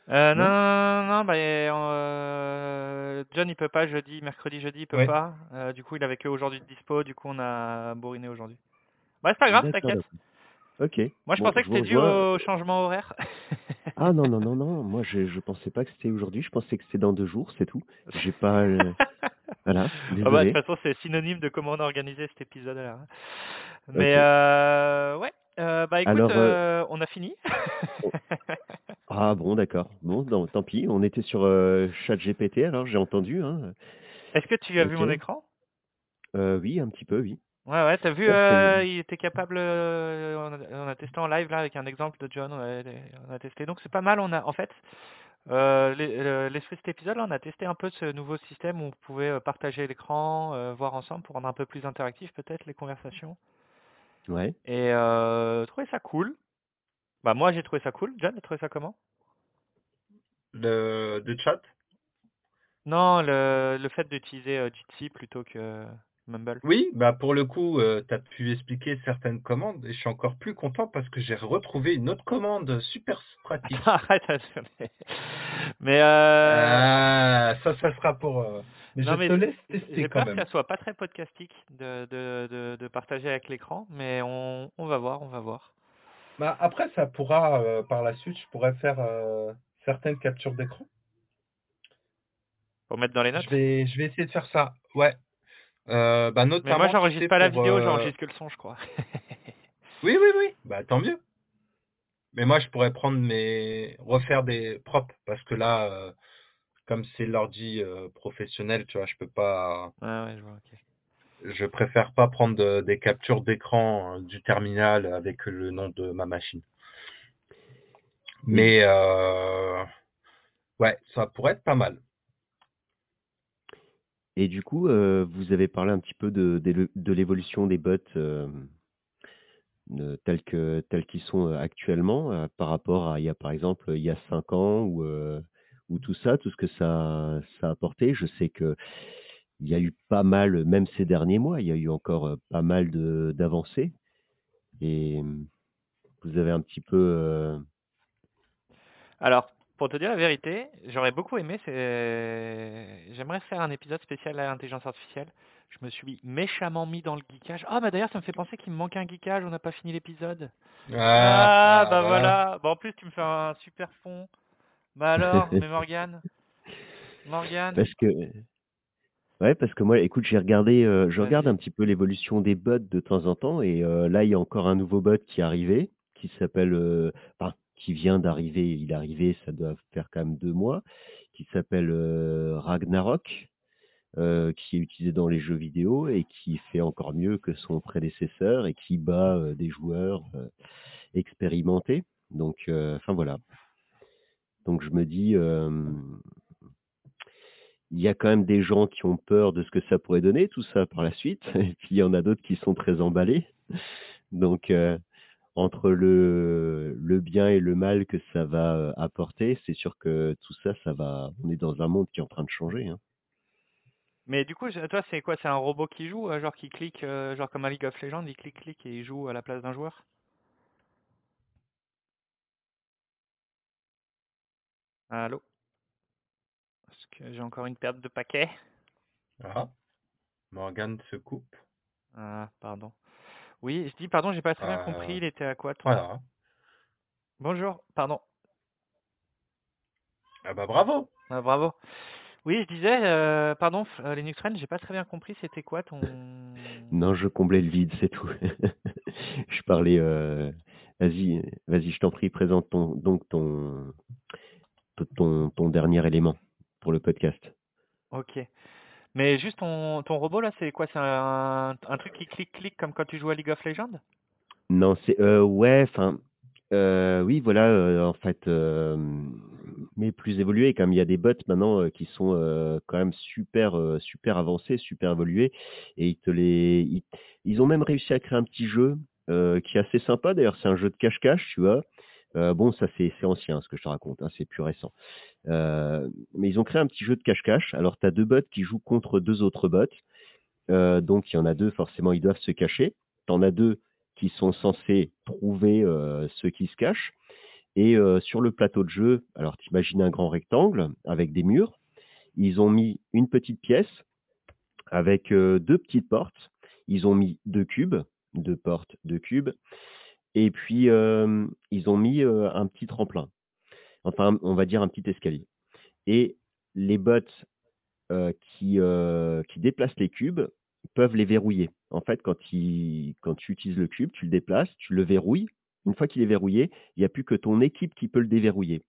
Euh, non, Non? non, non, non, bah, euh, John il peut pas jeudi, mercredi, jeudi il peut Ouais. pas. Euh, du coup il avait que aujourd'hui de dispo, du coup on a bourriné aujourd'hui. Bah c'est pas grave, D'accord, t'inquiète. d'accord. Ok. Moi je Bon, pensais que vous c'était dû rejoins. au changement horaire. (laughs) Ah non, non, non, non. Moi, je, je pensais pas que c'était aujourd'hui. Je pensais que c'était dans deux jours, c'est tout. J'ai pas. le- (laughs) Voilà, Ah bah, de désolé. toute façon c'est synonyme de comment on a organisé cet épisode là. Mais Ok. euh, ouais, euh, bah écoute, Alors, euh, euh, on a fini. oh. Ah bon, d'accord. Bon, non, tant pis. On était sur euh, ChatGPT, alors j'ai entendu. Hein. Est-ce que tu as vu mon écran? Heu, oui, un petit peu, oui. Ouais, ouais, tu vu, heu, il était capable, heu, on a on a testé en live là avec un exemple de John, on a testé donc c'est pas mal. On a en fait, le l'esprit de cet épisode là, on a testé un peu ce nouveau système où on pouvait, heu, partager l'écran, voir ensemble pour rendre un peu plus interactif peut-être les conversations ouais. et heu, trouvé ça cool. Bah, moi j'ai trouvé ça cool. John, tu as trouvé ça comment? De de chat? Non, le le fait d'utiliser, Jitsi plutôt que Mumble. Oui, bah, pour le coup, heu, tu as pu expliquer certaines commandes et je suis encore plus content parce que j'ai retrouvé une autre commande super (laughs) pratique. Arrête, mais heu Ah, ça, ça sera pour, heu mais je mais te laisse tester quand peur que même. ça soit pas très podcastique de de de de partager avec l'écran, mais on on va voir, on va voir. Bah, après ça pourra, heu, par la suite, je pourrais faire, heu, certaines captures d'écran. Pour mettre dans les Je notes? vais je vais essayer de faire ça, ouais. Heu, bah, Mais moi notamment, j'enregistre pas la vidéo, heu j'enregistre que le son, je crois. (laughs) oui, oui, oui, bah, tant mieux. Mais moi, je pourrais prendre mes refaire des props parce que là, heu, comme c'est l'ordi, heu, professionnel, tu vois, je peux pas Ouais, ouais, je vois, OK. je préfère pas prendre, des captures d'écran, heu, du terminal avec le nom de ma machine. Mais ouais, ça pourrait être pas mal. Et du coup, heu, vous avez parlé un petit peu de de l'évolution des bots, de tels que tels qu'ils sont, heu, actuellement, par rapport à il y a, par exemple, il y a 5 ans ou tout ça, tout ce que ça ça a apporté. Je sais qu'il y a eu pas mal, même ces derniers mois, il y a eu encore, pas mal de d'avancées et vous avez un petit peu, Alors, pour te dire la vérité, j'aurais beaucoup aimé, c'est j'aimerais faire un épisode spécial à l'intelligence artificielle. Je me suis méchamment mis dans le geekage. Ah, bah, d'ailleurs, ça me fait penser qu'il me manque un geekage, on n'a pas fini l'épisode. Ah! Ah, Ah, bah, voilà. voilà. Bah, en plus, tu me fais un super fond. Bah, alors, (laughs) mais Morgane? Morgane? parce que Ouais, parce que moi, écoute, j'ai regardé, heu, je regarde un petit peu l'évolution des bots de temps en temps et heu, là, il y a encore un nouveau bot qui est arrivé, qui s'appelle, enfin, qui vient d'arriver. Il est arrivé, ça doit faire quand même 2 mois, qui s'appelle, heu, Ragnarok, heu, qui est utilisé dans les jeux vidéo et qui fait encore mieux que son prédécesseur et qui bat, heu, des joueurs, heu, expérimentés. Donc heu, enfin voilà. Donc je me dis, il y a quand même des gens qui ont peur de ce que ça pourrait donner tout ça par la suite (laughs) et puis il y en a d'autres qui sont très emballés. Donc heu, entre le le bien et le mal que ça va, heu, apporter, c'est sûr que tout ça, ça va on est dans un monde qui est en train de changer, hein. Mais du coup, toi, c'est quoi? C'est un robot qui joue, heu, genre qui clique, heu, genre comme à League of Legends, il clique, clique et il joue à la place d'un joueur? Allô? Est-ce que j'ai encore une perte de paquet? Ah, Morgane se coupe. Ah, pardon. Oui, je dis pardon, j'ai pas très bien compris, Heu, il était à quoi voilà. bonjour, pardon. Ah bah, bravo! Ah bravo. Oui, je disais, heu, pardon, f heu, Linux Friend, j'ai pas très bien compris, c'était quoi ton (laughs) Non, je comblais le vide, c'est tout. (laughs) Je parlais, heu vas-y, vas-y, je t'en prie, présente ton donc ton ton dernier élément pour le podcast. OK. Mais juste ton ton robot là, c'est quoi? C'est un truc qui clique, clique comme quand tu joues à League of Legends? Non, c'est heu, ouais, enfin, heu, oui, voilà, heu, en fait, hem, mais plus évolué comme il y a des bots maintenant, heu, qui sont, heu, quand même super, super avancés, super évolués et ils te les ils ils ont même réussi à créer un petit jeu, qui est assez sympa d'ailleurs, c'est un jeu de cache-cache, tu vois? Heu, bon, ça c'est ancien ce que je te raconte, hein, c'est plus récent. Heu, mais ils ont créé un petit jeu de cache-cache. Alors tu as 2 bots qui jouent contre 2 autres bots. Heu, donc il y en a 2 forcément, ils doivent se cacher. Tu en as 2 qui sont censés trouver, ceux qui se cachent et sur le plateau de jeu, alors tu imagines un grand rectangle avec des murs. Ils ont mis une petite pièce avec, heu, 2 petites portes. Ils ont mis 2 cubes, 2 portes, 2 cubes et puis, hem, ils ont mis, heu, un petit tremplin. Enfin, on va dire un petit escalier et les bots heu, qui, qui déplacent les cubes peuvent les verrouiller. En fait, quand ils quand tu utilises le cube, tu le déplaces, tu le verrouilles. Une fois qu'il est verrouillé, il y a plus que ton équipe qui peut le déverrouiller.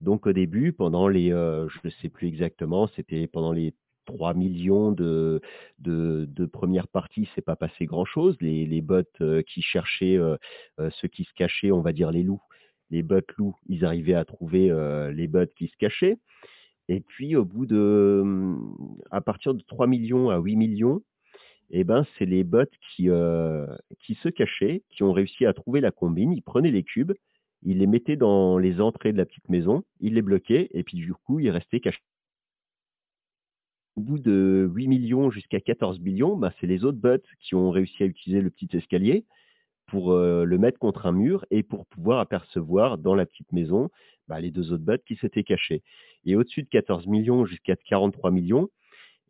Donc au début, pendant les, je ne sais plus exactement, c'était pendant les 3 millions de de de première partie, c'est pas passé grand-chose. Les les bots, heu, qui cherchaient, heu heu, ceux qui se cachaient, on va dire les loups, les bots loups, ils arrivaient à trouver, les bots qui se cachaient et puis au bout de, mmh, à partir de 3 millions à 8 millions et ben, c'est les bots qui, qui se cachaient, qui ont réussi à trouver la combine. Ils prenaient les cubes, ils les mettaient dans les entrées de la petite maison, ils les bloquaient et puis du coup, ils restaient cachés. Au bout de 8 millions jusqu'à 14 millions, bah, c'est les autres bots qui ont réussi à utiliser le petit escalier pour, heu, le mettre contre un mur et pour pouvoir apercevoir dans la petite maison, bah, les 2 autres bots qui s'étaient cachés. Et au-dessus de 14 millions jusqu'à 43 millions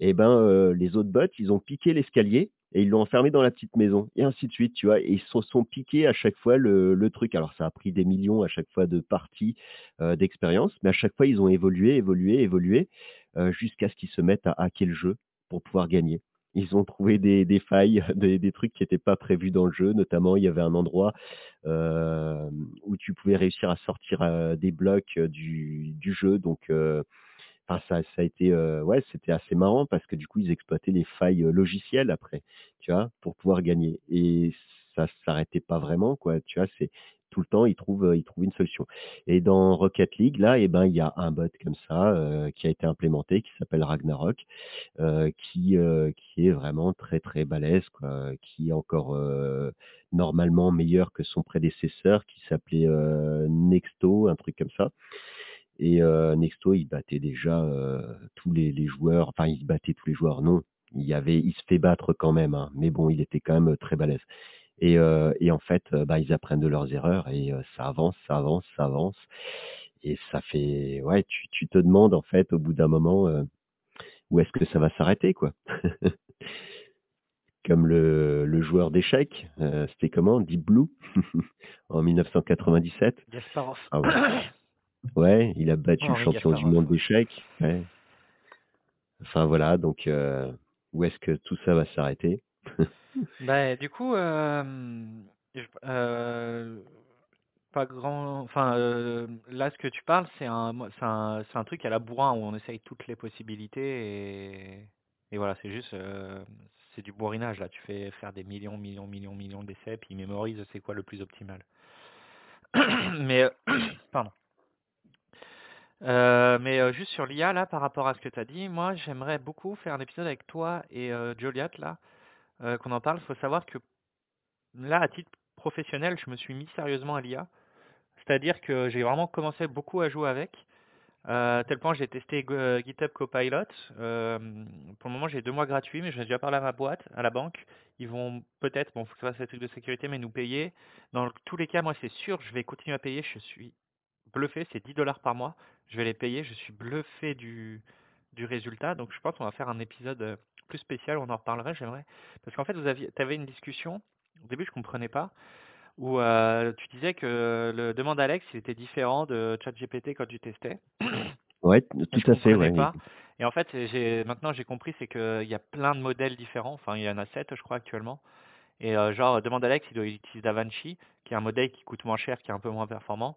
et ben, heu, les autres bots, ils ont piqué l'escalier et ils l'ont enfermé dans la petite maison et ainsi de suite, tu vois? Et ils se sont piqués à chaque fois le le truc. Alors ça a pris des millions à chaque fois de parties, heu, d'expérience, mais à chaque fois ils ont évolué, évolué, évolué, heu, jusqu'à ce qu'ils se mettent à hacker le jeu pour pouvoir gagner. Ils ont trouvé des des failles, (laughs) des des trucs qui étaient pas prévus dans le jeu, notamment il y avait un endroit, hem, où tu pouvais réussir à sortir, heu, des blocs, heu, du du jeu donc heu Enfin, ça ça a été, heu, ouais, c'était assez marrant parce que du coup, ils exploitaient les failles, heu, logicielles après, tu vois? Pour pouvoir gagner et ça s'arrêtait pas vraiment quoi, tu vois? C'est tout le temps, ils trouvent, heu, ils trouvent une solution et dans Rocket League, là et ben, il y a un bot comme ça, heu, qui a été implémenté, qui s'appelle Ragnarok, heu, qui, heu, qui est vraiment très, très balèze quoi, qui est encore, heu, normalement meilleur que son prédécesseur qui s'appelait, Nexto, un truc comme ça et heu, Nexto, il battait déjà, heu, tous les les joueurs, enfin il battait tous les joueurs, non, il y avait il se fait battre quand même, hein, mais bon, il était quand même, très balèze et et en fait, bah, ils apprennent de leurs erreurs et ça avance, ça avance, ça avance et ça fait ouais, tu tu te demandes en fait au bout d'un moment, où est-ce que ça va s'arrêter quoi? (laughs) Comme le le joueur d'échecs, heu, c'était comment? Deep Blue? (laughs) En 1997. Gasparov. Ah ouais. (coughs) Ouais, il a battu le champion du monde d'échecs, ouais. Enfin voilà, donc heu, où est-ce que tout ça va s'arrêter? (laughs) Bah, du coup, je heu, pas grand enfin, là, ce que tu parles, c'est un c'est un c'est un truc à la bourrin où on essaye toutes les possibilités et et voilà, c'est juste, c'est du bourrinage, là. Tu fais faire des millions, millions, millions, millions d'essais, puis ils mémorisent c'est quoi le plus optimal. (coughs) Mais, heu, (coughs) pardon. Heu, mais, heu, juste sur l'IA, là, par rapport à ce que tu as dit, moi, j'aimerais beaucoup faire un épisode avec toi et heu, Joliat, là, heu, qu'on en parle. Il Faut savoir que Là, à titre professionnel, je me suis mis sérieusement à l'IA. C'est-à-dire que j'ai vraiment commencé beaucoup à jouer avec, heu, à tel point j'ai testé GitHub Copilot. Pour le moment, j'ai 2 mois gratuits, mais j'en ai déjà parlé à ma boîte, à la banque. Ils vont peut-être, bon, faut que je fasse les trucs de sécurité, mais nous payer. Dans tous les cas, moi, c'est sûr, je vais continuer à payer. Je suis bluffé, c'est 10 dollars par mois. Je vais les payer. Je suis bluffé du du résultat. Donc je pense qu'on va faire un épisode, heu, plus spécial, on en reparlerait, j'aimerais. Parce qu'en fait, vous aviez tu avais une discussion, au début, je comprenais pas, où, heu, tu disais que le demande Alex, il était différent de ChatGPT quand tu testais Ouais, tout je à fait, ouais, pas et en fait, j'ai maintenant j'ai compris, c'est qu'il y a plein de modèles différents. Enfin, il y en a 7, je crois, actuellement et heu, genre, demande Alex, il doit il utilise DaVinci, qui est un modèle qui coûte moins cher, qui est un peu moins performant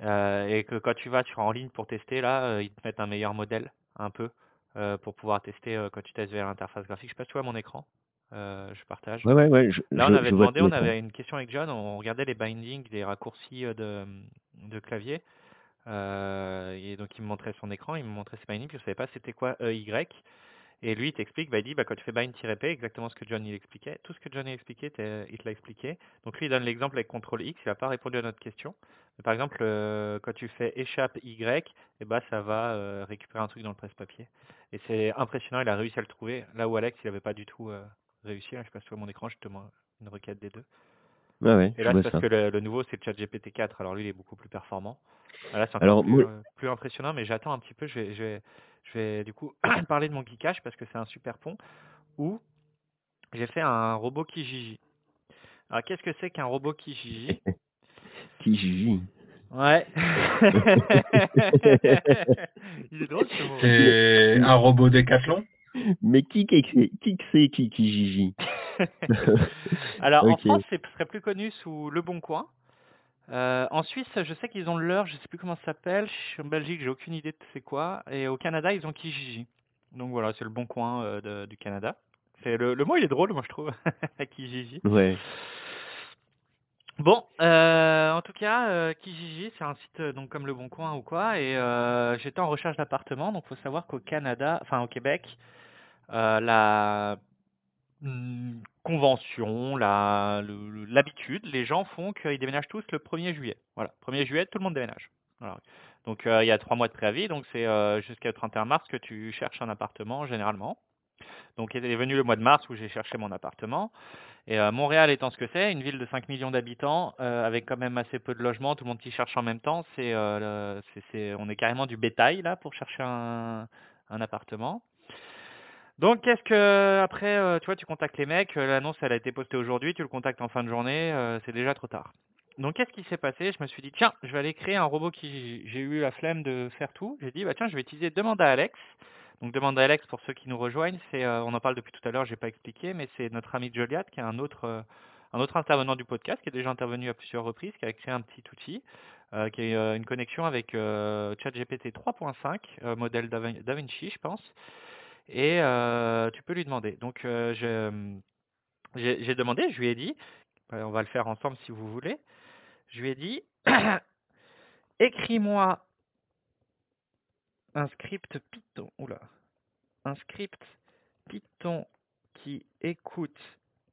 Heu et que quand tu vas sur en ligne pour tester là, heu, ils te mettent un meilleur modèle, un peu, heu, pour pouvoir tester, quand tu testes via l'interface graphique. Je sais pas si tu vois mon écran? Je partage. ouais, ouais, ouais, je Là, on avait je demandé, on avait une question avec John, on regardait les bindings des raccourcis, de, de clavier, et donc il me montrait son écran, il me montrait ses bindings, puis je savais pas c'était quoi EY et lui, il t'explique, bah, il dit, bah, quand tu fais bind-p, exactement ce que John il expliquait. Tout ce que John il expliquait, t'es- il te l'a expliqué. Donc lui, il donne l'exemple avec CTRL X, il n'a pas répondu à notre question. Par exemple, euh, quand tu fais échappe Y, et bah, ça va euh, récupérer un truc dans le presse-papier. Et c'est impressionnant, il a réussi à le trouver. Là où Alex, il n'avait pas du tout euh, réussi. Là, je passe sur mon écran, justement, une requête des deux. Ouais, Et je là, c'est vois parce ça. que le, le nouveau, c'est ChatGPT 4. Alors lui, il est beaucoup plus performant. Ah, Là, c'est encore plus, moi plus impressionnant, mais j'attends un petit peu. Je vais, je vais, je vais du coup (clears throat) parler de mon geekage parce que c'est un super pont où j'ai fait un robot Kijiji. Alors, qu'est-ce que c'est qu'un robot (laughs) Kijiji Kijiji. Ouais. (laughs) Il est drôle ce mot. C'est un robot décathlon? Mais qui qui qui que c'est qui Kijiji? (laughs) Alors, en. France, ce serait plus connu sous Le Bon Coin. Euh, en Suisse, je sais qu'ils ont leur, je sais plus comment ça s'appelle. En Belgique, j'ai aucune idée de c'est quoi. Et au Canada, ils ont Kijiji. Donc voilà, c'est le bon coin euh, de- du Canada. C'est le, le mot il est drôle, moi je trouve, (laughs) Kijiji. Ouais. Bon, euh, en tout cas, euh, Kijiji, c'est un site euh, donc comme Le Bon Coin ou quoi, et euh, j'étais en recherche d'appartement, donc faut savoir qu'au Canada, enfin au Québec, euh, la hum, convention, la l'habitude, les gens font qu'ils déménagent tous le 1er juillet. Voilà, 1er juillet, tout le monde déménage. Donc il y a trois mois de préavis, donc c'est euh, jusqu'à 31 mars que tu cherches un appartement généralement. Donc il est venu le mois de mars où j'ai cherché mon appartement. Et euh, Montréal étant ce que c'est, une ville de 5 millions d'habitants, euh, avec quand même assez peu de logements, tout le monde qui cherche en même temps, c'est, euh, on est carrément du bétail là pour chercher un, un appartement. Donc qu'est-ce que après, tu vois, tu contactes les mecs, l'annonce elle a été postée aujourd'hui, tu le contactes en fin de journée, c'est déjà trop tard. Donc qu'est-ce qui s'est passé? Je me suis dit tiens, je vais aller créer un robot qui j'ai eu la flemme de faire tout. J'ai dit bah tiens, je vais utiliser demande à Alex. Donc demande à Alex pour ceux qui nous rejoignent, euh, on en parle depuis tout à l'heure, j'ai pas expliqué, mais c'est notre ami Joliat qui est un autre euh, un autre intervenant du podcast qui est déjà intervenu à plusieurs reprises, qui a créé un petit outil euh, qui est une connexion avec ChatGPT 3.5, euh, modèle Davi- DaVinci, je pense. Et tu peux lui demander. Donc j'ai demandé, je lui ai dit, on va le faire ensemble si vous voulez. Je lui ai dit, (coughs) écris-moi un script Python. Oula, un script Python qui écoute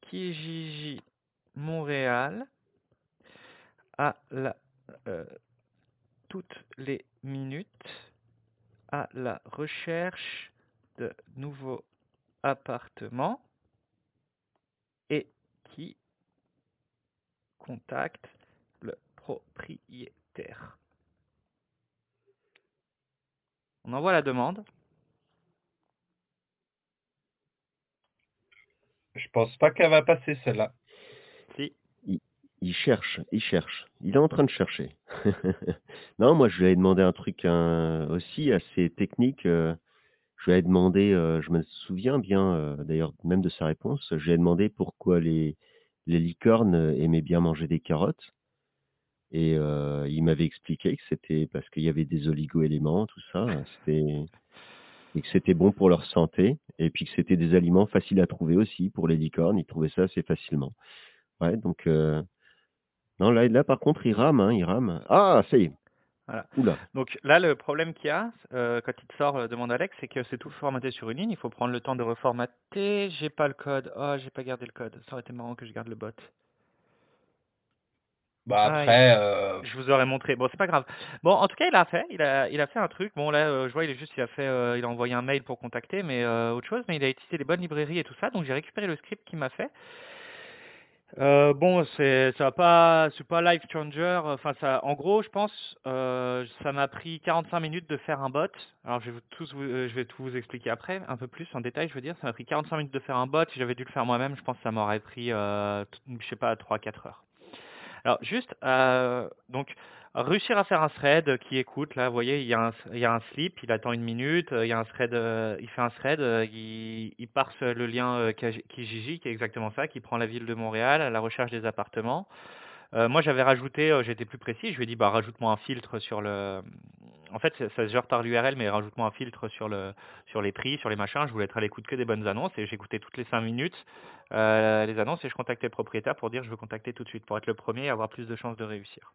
Kijiji Montréal à euh, toutes les minutes à la recherche de nouveaux appartements et qui contacte le propriétaire. On envoie la demande. Je pense pas qu'elle va passer celle-là. Si. Il, il cherche, il cherche. Il est en train de chercher. (laughs) non, moi, je lui ai demandé un truc hein, aussi assez technique. euh, je lui ai demandé, euh, je me souviens bien, euh, d'ailleurs, même de sa réponse, je lui ai demandé pourquoi les, les licornes aimaient bien manger des carottes. Et euh, il m'avait expliqué que c'était parce qu'il y avait des oligo-éléments, tout ça. C'était et que c'était bon pour leur santé. Et puis que c'était des aliments faciles à trouver aussi pour les licornes. Ils trouvaient ça assez facilement. Ouais, donc euh, non, là, là par contre, il rame, hein, il rame. Ah, ça y est. Voilà. Oula. Donc là, le problème qu'il y a, euh, quand il te sort euh, demande Alex, c'est que c'est tout formaté sur une ligne. Il faut prendre le temps de reformater. J'ai pas le code. Oh, j'ai pas gardé le code. Ça aurait été marrant que je garde le bot. Bah Ah, euh, Je vous aurais montré. Bon, c'est pas grave. Bon, en tout cas, il a fait. Il a, il a fait un truc. Bon, là, euh, je vois, il est juste, il a fait, euh, il a envoyé un mail pour contacter, mais autre chose. Mais il a utilisé les bonnes librairies et tout ça. Donc, j'ai récupéré le script qu'il m'a fait. Bon, c'est, ça va pas, c'est pas life changer. Enfin, ça, en gros, je pense, ça m'a pris 45 minutes de faire un bot. Alors, je vais vous, tous, vous- je vais tout vous expliquer après, un peu plus en détail. Je veux dire, ça m'a pris 45 minutes de faire un bot. Si j'avais dû le faire moi-même, je pense que ça m'aurait pris, je sais pas, 3-4 heures. Alors juste, euh, donc réussir à faire un thread qui écoute, là, vous voyez, il y a un, slip, il attend une minute, euh, il y a un thread, euh, il fait un thread, il, parse le lien Kijiji, qui est exactement ça, qui prend la ville de Montréal à la recherche des appartements. Moi, j'avais rajouté, j'étais plus précis, je lui ai dit, bah, rajoute-moi un filtre sur le. En fait, ça, se gère par l'URL, mais rajoute-moi un filtre sur le, sur les prix, sur les machins. Je voulais être à l'écoute que des bonnes annonces et j'écoutais toutes les 5 minutes euh, les annonces et je contactais le propriétaire pour dire je veux contacter tout de suite pour être le premier et avoir plus de chances de réussir.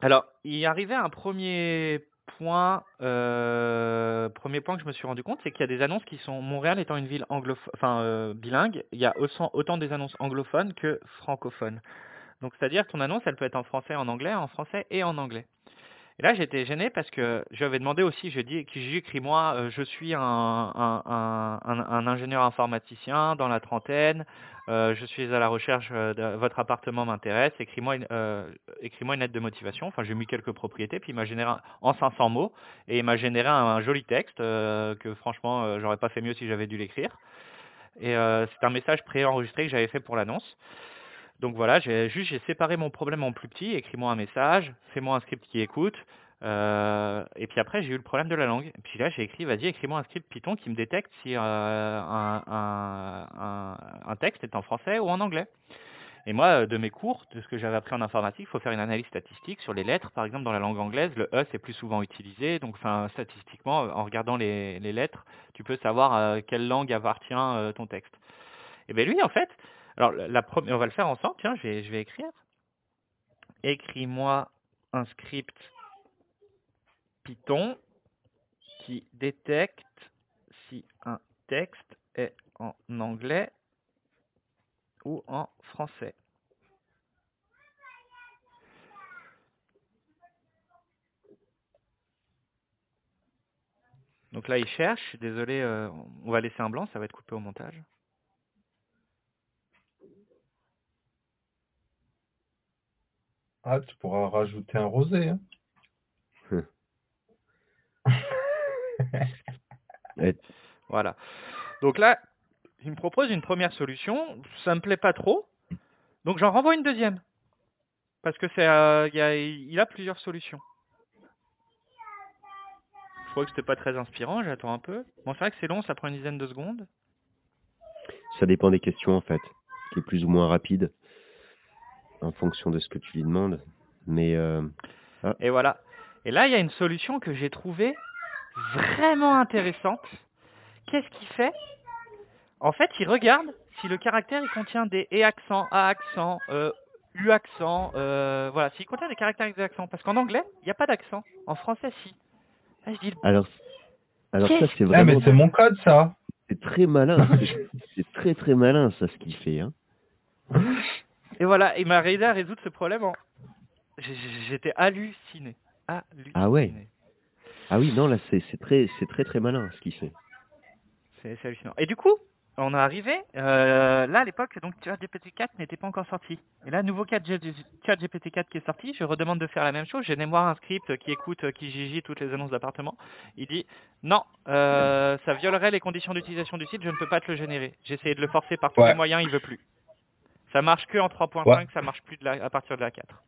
Alors, il arrivait un premier point, euh, premier point que je me suis rendu compte, c'est qu'il y a des annonces qui sont Montréal étant une ville euh, bilingue, il y a autant, autant des annonces anglophones que francophones. Donc, c'est-à-dire ton annonce, elle peut être en français, en anglais, en français et en anglais. Et là, j'étais gêné parce que j'avais demandé aussi, je dis, qui écris-moi, euh, je suis un, ingénieur informaticien dans la trentaine, euh, je suis à la recherche euh, de votre appartement m'intéresse, écris-moi une, lettre de motivation. Enfin, j'ai mis quelques propriétés, puis il m'a généré en 500 mots et il m'a généré un, joli texte que franchement, j'aurais pas fait mieux si j'avais dû l'écrire. Et c'est un message préenregistré que j'avais fait pour l'annonce. Donc voilà, j'ai juste j'ai séparé mon problème en plus petit, écris-moi un message, fais-moi un script qui écoute. euh, et puis après j'ai eu le problème de la langue. Et puis là j'ai écrit, vas-y écris-moi un script Python qui me détecte si euh, un, un, un, texte est en français ou en anglais. Et moi, euh, de mes cours, de ce que j'avais appris en informatique, il faut faire une analyse statistique sur les lettres. Par exemple, dans la langue anglaise, le E, c'est plus souvent utilisé. Donc, enfin, statistiquement, en regardant les, les lettres, tu peux savoir à quelle langue appartient euh, ton texte. Et bien lui, en fait, alors la première, on va le faire ensemble. Tiens, je vais, écrire. Écris-moi un script Python qui détecte si un texte est en anglais ou en français. Donc là, il cherche. Désolé, euh, on va laisser un blanc, ça va être coupé au montage. Ah, tu pourras rajouter un rosé. Hein. (laughs) Voilà. Donc là, il me propose une première solution. Ça me plaît pas trop. Donc j'en renvoie une deuxième. Parce que c'est, euh, il, a, il a plusieurs solutions. Je crois que c'était pas très inspirant. J'attends un peu. Bon, c'est vrai que c'est long. Ça prend une dizaine de secondes. Ça dépend des questions en fait, qui est plus ou moins rapide en fonction de ce que tu lui demandes. Mais euh, ah. et voilà. Et là, il y a une solution que j'ai trouvée vraiment intéressante. Qu'est-ce qu'il fait? En fait, il regarde si le caractère il contient des E accents, A accents, euh, U accents, euh, voilà, s'il contient des caractères avec des accents. Parce qu'en anglais, il n'y a pas d'accent. En français, si. Ah, je dis, alors, alors ça, c'est vraiment... Ah, mais c'est mon code, ça C'est très malin. (laughs) c'est très, très malin, ça, ce qu'il fait. Hein. (laughs) Et voilà, il m'a aidé à résoudre ce problème. En... J'étais halluciné. halluciné. Ah ouais ah oui, non, là, c'est très, c'est très, très malin ce qu'il fait. C'est hallucinant. Et du coup, on est arrivé, euh, là à l'époque, donc ChatGPT 4 n'était pas encore sorti. Et là, nouveau ChatGPT 4 qui est sorti, je redemande de faire la même chose. J'ai mémoire un script qui écoute, qui gigi toutes les annonces d'appartement. Il dit, non, euh, ça violerait les conditions d'utilisation du site, je ne peux pas te le générer. J'ai essayé de le forcer par tous les moyens, il veut plus. Ça marche que en 3.5, ça marche plus de la, à partir de la 4.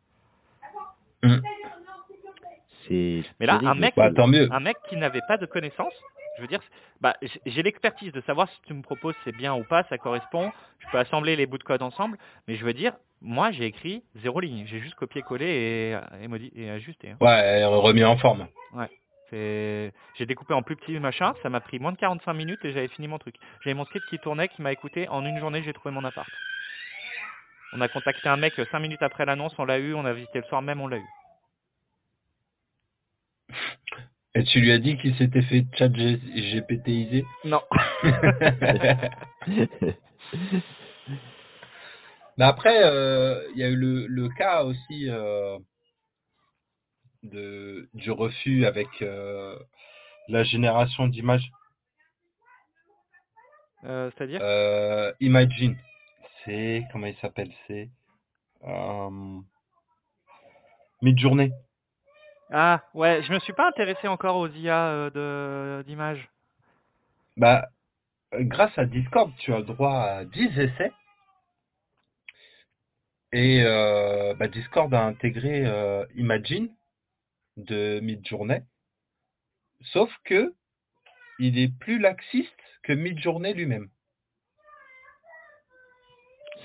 Mais là, un mec, bah, un mec qui n'avait pas de connaissances, je veux dire, bah, j'ai l'expertise de savoir si tu me proposes c'est bien ou pas, ça correspond, je peux assembler les bouts de code ensemble, mais je veux dire, moi j'ai écrit zéro ligne, j'ai juste copié-collé et, et, et ajusté. Hein. Ouais, remis en forme. Ouais. J'ai découpé en plus petit machin, ça m'a pris moins de 45 minutes et j'avais fini mon truc. J'avais mon script qui tournait, qui m'a écouté, en une journée j'ai trouvé mon appart. On a contacté un mec 5 minutes après l'annonce, on l'a eu, on a visité le soir même, on l'a eu. Et tu lui as dit qu'il s'était fait chat GPTiser Non. (laughs) Mais après, euh, il y a eu le, cas aussi euh, de, du refus avec euh, la génération d'images. C'est-à-dire? Imagine. C'est, comment il s'appelle C'est Mid-journée. Ah, ouais, je me suis pas intéressé encore aux IA euh, d'images. Bah, euh, grâce à Discord, tu as le droit à 10 essais. Et euh, bah, Discord a intégré Imagine de Midjourney. Sauf que il est plus laxiste que Midjourney lui-même.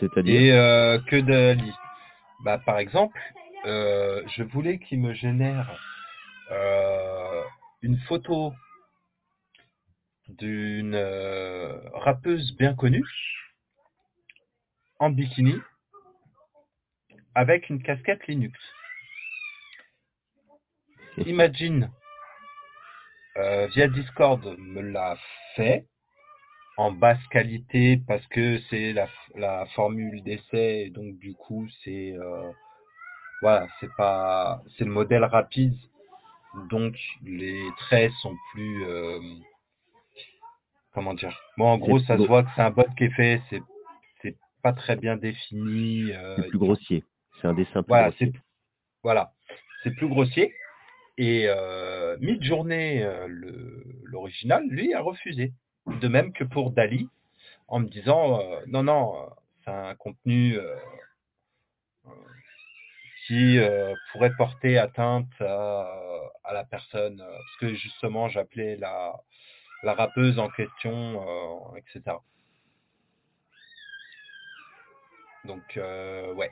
C'est-à-dire Et que Dali. Bah, par exemple, euh, je voulais qu'il me génère euh, une photo d'une euh, rappeuse bien connue en bikini avec une casquette Linux. Imagine via Discord me l'a fait en basse qualité parce que c'est la, la, formule d'essai et donc du coup c'est voilà, c'est pas, c'est le modèle rapide, donc les traits sont plus, euh, comment dire? Moi, en gros, ça se voit que c'est un bot qui est fait, c'est, c'est pas très bien défini. Euh, c'est plus grossier. C'est un dessin plus voilà. C'est, voilà, c'est plus grossier. Et euh, Midjourney, euh, l'original, lui, a refusé. De même que pour Dali, en me disant, non, non, c'est un contenu qui euh, pourrait porter atteinte à, la personne, euh, parce que justement j'appelais la, la rappeuse en question, euh, etc. Donc, ouais.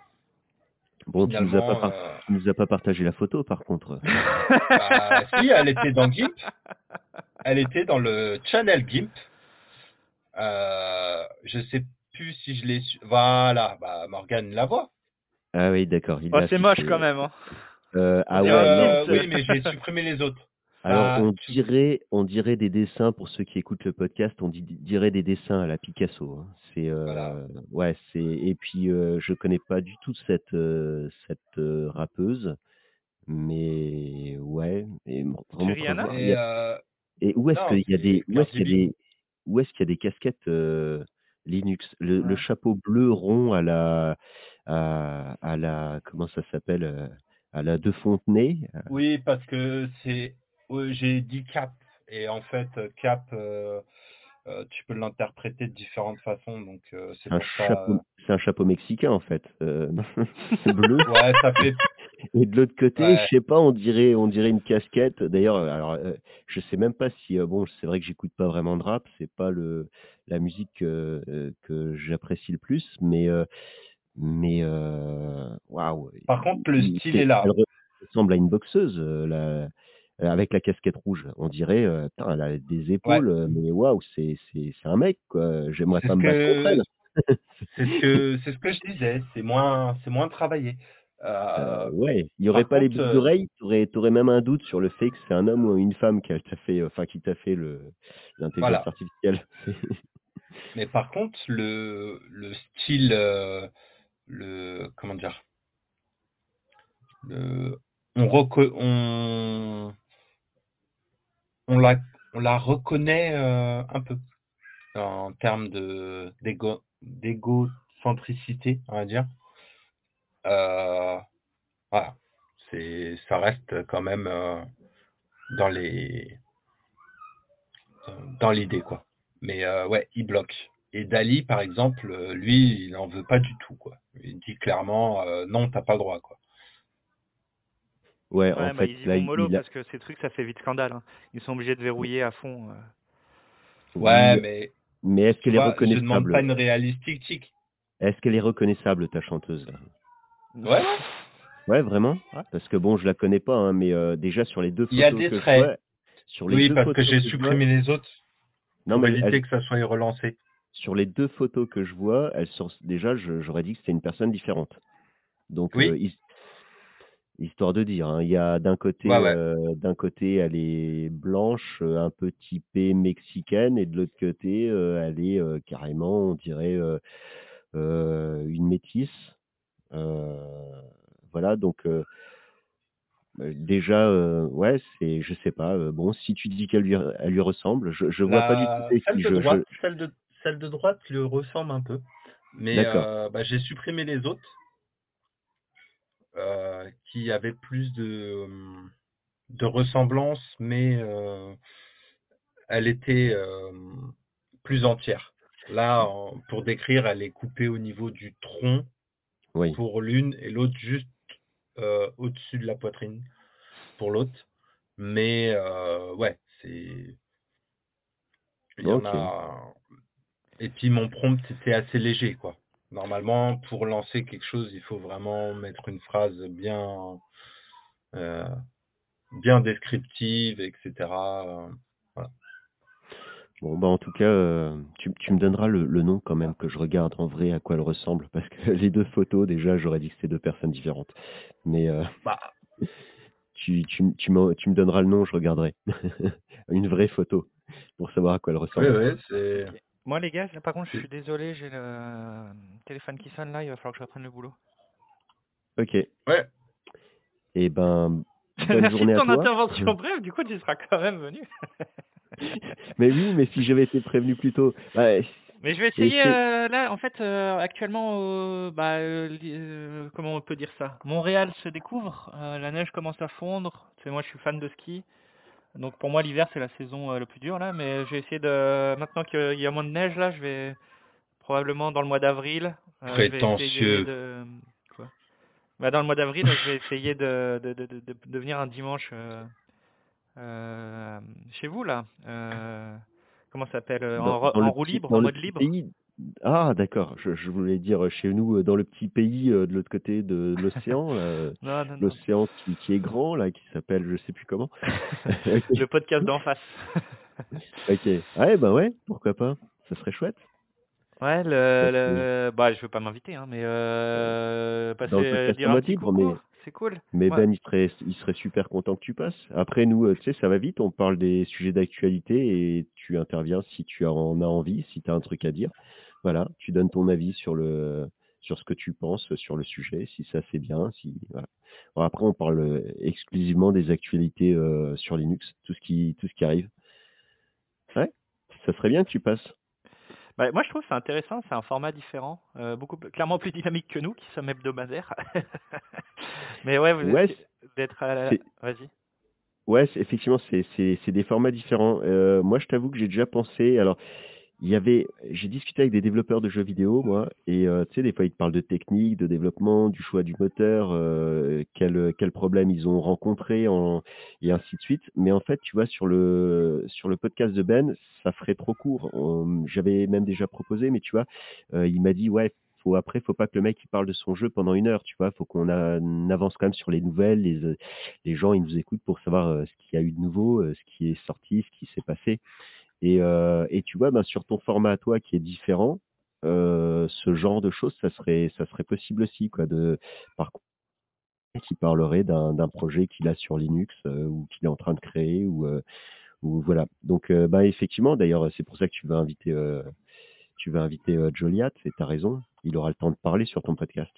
Bon, tu nous, as pas euh, tu nous as pas partagé la photo, par contre. (laughs) bah, si, elle était dans GIMP. Elle était dans le channel GIMP. Euh, je sais plus si je l'ai su... Voilà, bah Morgane la voit. Ah oui, d'accord. Oh, c'est moche quand même. Hein. Euh, ah ouais, non. oui, mais j'ai supprimé les autres. Alors, Ah, on dirait, on dirait des dessins pour ceux qui écoutent le podcast. On dit- dirait des dessins à la Picasso. hein. C'est, euh, Voilà. ouais, c'est. Et puis, euh, je connais pas du tout cette euh, cette euh, rappeuse, mais ouais, et vraiment Et, a- euh, et où est-ce qu'il y a des, où est-ce qu'il y a des, où est-ce qu'il y a des casquettes euh, Linux, le, le chapeau bleu rond à la, à, à la, comment ça s'appelle, à la De Fontenay. Oui, parce que c'est... ouais, j'ai dit cap. Et en fait, euh, cap, euh, euh, tu peux l'interpréter de différentes façons. Donc, euh, c'est C'est un pour ça... chapeau, c'est un chapeau mexicain en fait, euh, (laughs) bleu. Ouais, ça fait... (laughs) Et de l'autre côté, Ouais. je sais pas, on dirait, on dirait une casquette. D'ailleurs, euh, alors, euh, je sais même pas si, euh, bon, c'est vrai que j'écoute pas vraiment de rap, c'est pas le la musique euh, euh, que j'apprécie le plus, mais euh, mais euh, waouh. Par contre, le il- style c'est- est là. Elle re- ressemble à une boxeuse, euh, la, avec la casquette rouge. On dirait, euh, putain, elle a des épaules, euh, mais waouh, c'est c'est c'est un mec quoi. J'aimerais C'est pas me battre contre elle. C'est ce que c'est ce que je disais. C'est moins c'est moins travaillé. Euh, Euh, ouais, il y aurait pas les boucles euh, d'oreilles, t'aurais aurais même un doute sur le fait que c'est un homme ou une femme qui t'a fait, enfin qui t'a fait le l'intelligence Voilà. artificielle. (laughs) mais par contre, le le style, euh, le comment dire, le on reco- on on la on la reconnaît euh, un peu en termes de d'égo d'égocentricité, on va dire. Euh, voilà, c'est ça reste quand même euh, dans les dans l'idée quoi. Mais ouais, il bloque. Et Dali par exemple, lui, il en veut pas du tout quoi. Il dit clairement non, t'as pas le droit quoi. Ouais, Ouais, en bah, fait, ils y là, vont mollo il a- parce que ces trucs, ça fait vite scandale. hein. Ils sont obligés de verrouiller à fond. euh. Ouais, oui, mais mais est-ce qu'elle est vois, je demande reconnaissable pas une réalistique. Est-ce qu'elle est reconnaissable ta chanteuse là? Ouais. Ouais, vraiment? Ouais. Parce que bon, je la connais pas, hein, mais euh, déjà sur les deux Il y a photos des que traits. je vois, sur les Oui, deux parce que photos j'ai je supprimé vois- les autres non pour mais éviter elles- que ça soit relancé. sur les deux photos que je vois, elles sont déjà, j'aurais dit que c'était une personne différente. Donc, Oui. euh, histoire de dire, hein, il y a d'un côté, Ouais, ouais. euh, d'un côté, elle est blanche, euh, un peu typée mexicaine, et de l'autre côté, euh, elle est carrément, on dirait, une métisse. Voilà, donc euh, déjà, ouais, c'est, je sais pas. bon, si tu dis qu'elle lui, elle lui ressemble, je, je vois pas du tout. C'est Celle de je- je- droite, celle de celle de droite lui ressemble un peu, mais bah, j'ai supprimé les autres euh, qui avaient plus de hum, de ressemblance, mais euh, elle était euh, plus entière. Là, en- pour décrire, elle est coupée au niveau du tronc Oui. pour l'une et l'autre juste euh, au-dessus de la poitrine pour l'autre. Mais euh, ouais, c'est il y en a. Et puis mon prompt était assez léger, quoi. Normalement, pour lancer quelque chose, il faut vraiment mettre une phrase bien, euh, bien descriptive, etc. Euh, Bon, bah en tout cas, euh, tu, tu me donneras le, le nom quand même que je regarde en vrai à quoi elle ressemble, parce que (laughs) les deux photos, déjà, j'aurais dit que c'était deux personnes différentes. Mais euh, Bah, (laughs) tu, tu, tu, me, donneras le nom, je regarderai. (laughs) Une vraie photo, pour savoir à quoi elle ressemble. oui, c'est. Ok. Moi, les gars, là, par contre, je suis désolé, j'ai le téléphone qui sonne là, il va falloir que je reprenne le boulot. Ok. Ouais. Et ben, (laughs) bonne Merci journée de à ton toi. intervention bref, du coup, tu seras quand même venu. (laughs) mais oui, mais si j'avais été prévenu plus tôt. bah, Mais je vais essayer, euh, là, en fait, euh, actuellement, euh, bah, euh, euh, comment on peut dire ça? Montréal se découvre, euh, la neige commence à fondre, tu sais, moi je suis fan de ski, donc pour moi l'hiver c'est la saison euh, la plus dure là, mais j'ai essayé de, maintenant qu'il y a moins de neige là, je vais probablement dans le mois d'avril, euh, je vais essayer Prétentieux. de... Quoi? Bah, Dans le mois d'avril, je vais essayer de, de, de, venir un dimanche euh, euh, chez vous là, euh, comment ça s'appelle? Euh, En, en roue libre, en mode libre? pays, Ah d'accord, je je voulais dire, chez nous, heu, dans le petit pays, heu, de l'autre côté de (laughs) l'océan, Non, non, non. l'océan qui qui est grand là, qui s'appelle je sais plus comment. (laughs) (laughs) Le podcast d'en face. OK. Ouais, bah, ouais, pourquoi pas? Ça serait chouette. Ouais, le le bah, je veux pas m'inviter, hein, mais le passer, podcast dire en un mode petit libre, mais c'est cool. mais Ouais. Ben, il serait il serait super content que tu passes. Après nous, tu sais, ça va vite, on parle des sujets d'actualité et tu interviens si tu en as envie, si tu as un truc à dire. Voilà, tu donnes ton avis sur le sur ce que tu penses sur le sujet, si ça c'est bien, si voilà. Après on parle, exclusivement des actualités, heu, sur Linux, tout ce qui tout ce qui arrive. Ouais, ça serait bien que tu passes. Bah, moi, je trouve c'est intéressant, c'est un format différent, heu, beaucoup plus clairement plus dynamique que nous qui sommes hebdomadaires. (laughs) Mais ouais, vous Ouais, êtes d'être à la vas-y. ouais, effectivement, c'est des formats différents. Heu, moi, je t'avoue que j'ai déjà pensé alors, il y avait j'ai discuté avec des développeurs de jeux vidéo, moi et heu, tu sais, des fois, ils te parlent de technique, de développement, du choix du moteur, heu, quels, heu, quels problèmes ils ont rencontrés en et ainsi de suite. Mais en fait, tu vois, sur le sur le podcast de Ben, ça ferait trop court. J'avais même déjà proposé, mais tu vois, heu, il m'a dit: «Ouais, faut après, faut pas que le mec, il parle de son jeu pendant une heure», tu vois? Faut qu'on avance quand même sur les nouvelles, les, les gens, ils nous écoutent pour savoir, heu, ce qu'il y a eu de nouveau, heu, ce qui est sorti, ce qui s'est passé. Et heu et tu vois, ben, sur ton format à toi qui est différent, heu, ce genre de choses, ça serait ça serait possible aussi quoi de par contre qui parlerait d'un projet qu'il a sur Linux, heu, ou qu'il est en train de créer ou heu, ou voilà. Donc heu, bah, effectivement d'ailleurs, c'est pour ça que tu veux inviter, heu, tu veux inviter, Joliat et tu as raison, il aura le temps de parler sur ton podcast.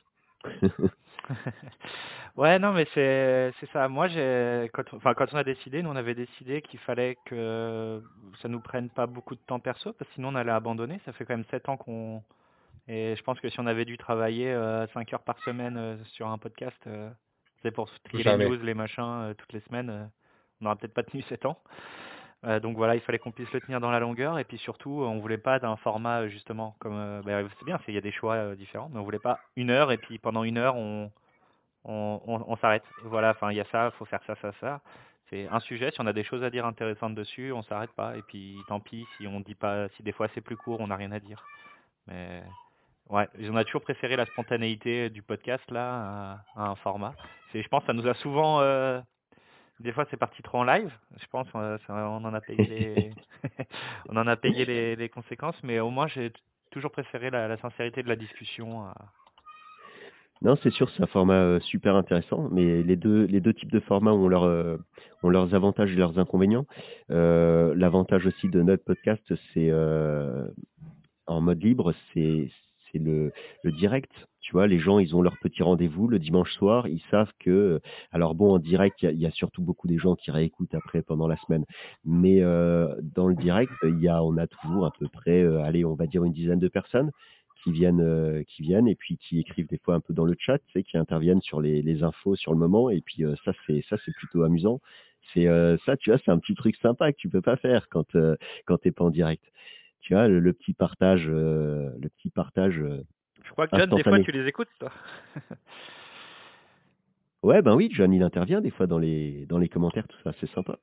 (laughs) (laughs) Ouais, non, mais c'est c'est ça. Moi, j'ai quand on enfin, quand on a décidé, nous, on avait décidé qu'il fallait que ça nous prenne pas beaucoup de temps perso parce que sinon on allait abandonner. Ça fait quand même 7 ans qu'on et je pense que si on avait dû travailler, heu, 5 heures par semaine, heu, sur un podcast, heu, c'est pour trier les Jamais. news, les machins, toutes les semaines, on n'aurait peut-être pas tenu (laughs) 7 ans. Donc voilà, il fallait qu'on puisse le tenir dans la longueur et puis surtout, on voulait pas d'un format, justement comme, heu, bah, c'est bien, c'est il y a des choix, différents, mais on voulait pas une heure et puis pendant une heure on on on on s'arrête. Voilà, enfin il y a ça, faut faire ça, ça, ça. C'est un sujet, si on a des choses à dire intéressantes dessus, on s'arrête pas et puis tant pis si on dit pas si des fois c'est plus court, on n'a rien à dire. Mais ouais, on a toujours préféré la spontanéité du podcast là à, à un format. C'est je pense ça nous a souvent euh, des fois c'est parti trop en live, je pense euh, on en a payé les (laughs) on en a payé les, les conséquences mais au moins j'ai toujours préféré la, la sincérité de la discussion à- Non, c'est sûr, c'est un format, heu, super intéressant, mais les 2 les 2 types de formats ont leurs, heu, ont leurs avantages et leurs inconvénients. Heu, l'avantage aussi de notre podcast, c'est, heu, en mode libre, c'est le le direct. Tu vois? Les gens, ils ont leur petit rendez-vous le dimanche soir, ils savent que, alors bon, en direct, il y y a surtout beaucoup des gens qui réécoutent après pendant la semaine. Mais, heu, dans le direct, il y a on a toujours à peu près, heu, allez, on va dire une dizaine de personnes qui viennent, heu, qui viennent et puis qui écrivent des fois un peu dans le chat, tu sais, qui interviennent sur les les infos sur le moment et puis, heu, ça c'est ça c'est plutôt amusant. C'est, heu, ça, tu vois, c'est un petit truc sympa que tu peux pas faire quand, quand tu es pas en direct. Tu vois, le le petit partage, le petit partage, Je crois que John, des fois tu les écoutes toi. (laughs) Ouais, ben oui, John, il intervient des fois dans les dans les commentaires, tout ça, c'est sympa.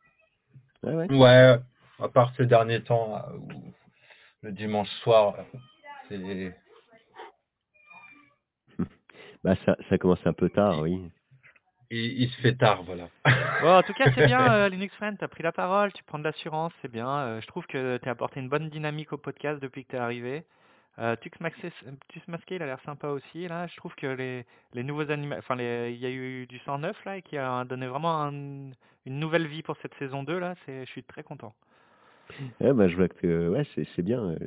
Ouais, ouais. Ouais, à part ces derniers temps, où le dimanche soir, c'est Bah, ça ça commence un peu tard, oui. il, il se fait tard, voilà. Bon, en tout cas, c'est bien, (laughs) euh, Linux Friend, tu as pris la parole, tu prends de l'assurance, c'est bien. Euh, je trouve que tu as apporté une bonne dynamique au podcast depuis que tu es arrivé. Euh, Tux Masqué, il a l'air sympa aussi. Là, je trouve que les, les nouveaux animaux, enfin, les- il y a eu du 109 là, et qui a donné vraiment un- une nouvelle vie pour cette saison 2 là. C'est, je suis très content. Ouais, bah, je vois que ouais, c'est c'est bien, heu,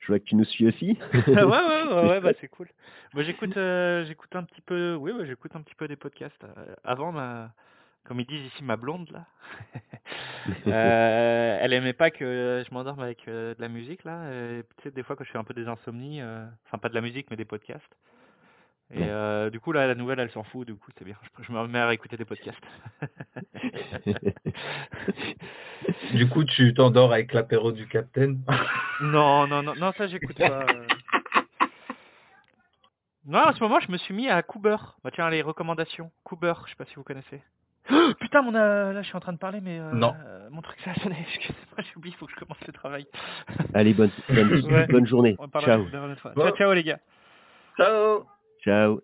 je vois que tu nous suis aussi. (laughs) ouais, ouais, ouais, C'est (laughs) ouais, bah c'est cool. Moi, j'écoute, euh, j'écoute un petit peu, oui, ouais, j'écoute un petit peu des podcasts. Euh, avant, ma, comme ils disent ici, ma blonde là, (laughs) euh, elle aimait pas que je m'endorme avec euh, de la musique là. Et, tu sais, des fois quand je fais un peu des insomnies, euh, enfin pas de la musique mais des podcasts. Et euh, du coup là, la nouvelle, elle s'en fout. Du coup, c'est bien. Je, je me remets à écouter des podcasts. (laughs) Du coup, tu t'endors avec l'apéro du capitaine? non, non, non, non, ça j'écoute pas. euh. Non, en ce moment, je me suis mis à Cooper. Bah tiens, les recommandations. Cooper, je sais pas si vous connaissez. Oh, (gasps) putain, mon, euh, là, je suis en train de parler, mais euh, Non. mon truc, ça a sonné. (laughs) Excusez-moi, j'ai oublié, il faut que je commence le travail. Allez, bonne, bonne, (laughs) Ouais. bonne journée. Ciao. Ciao, ciao, les gars. Ciao Ciao.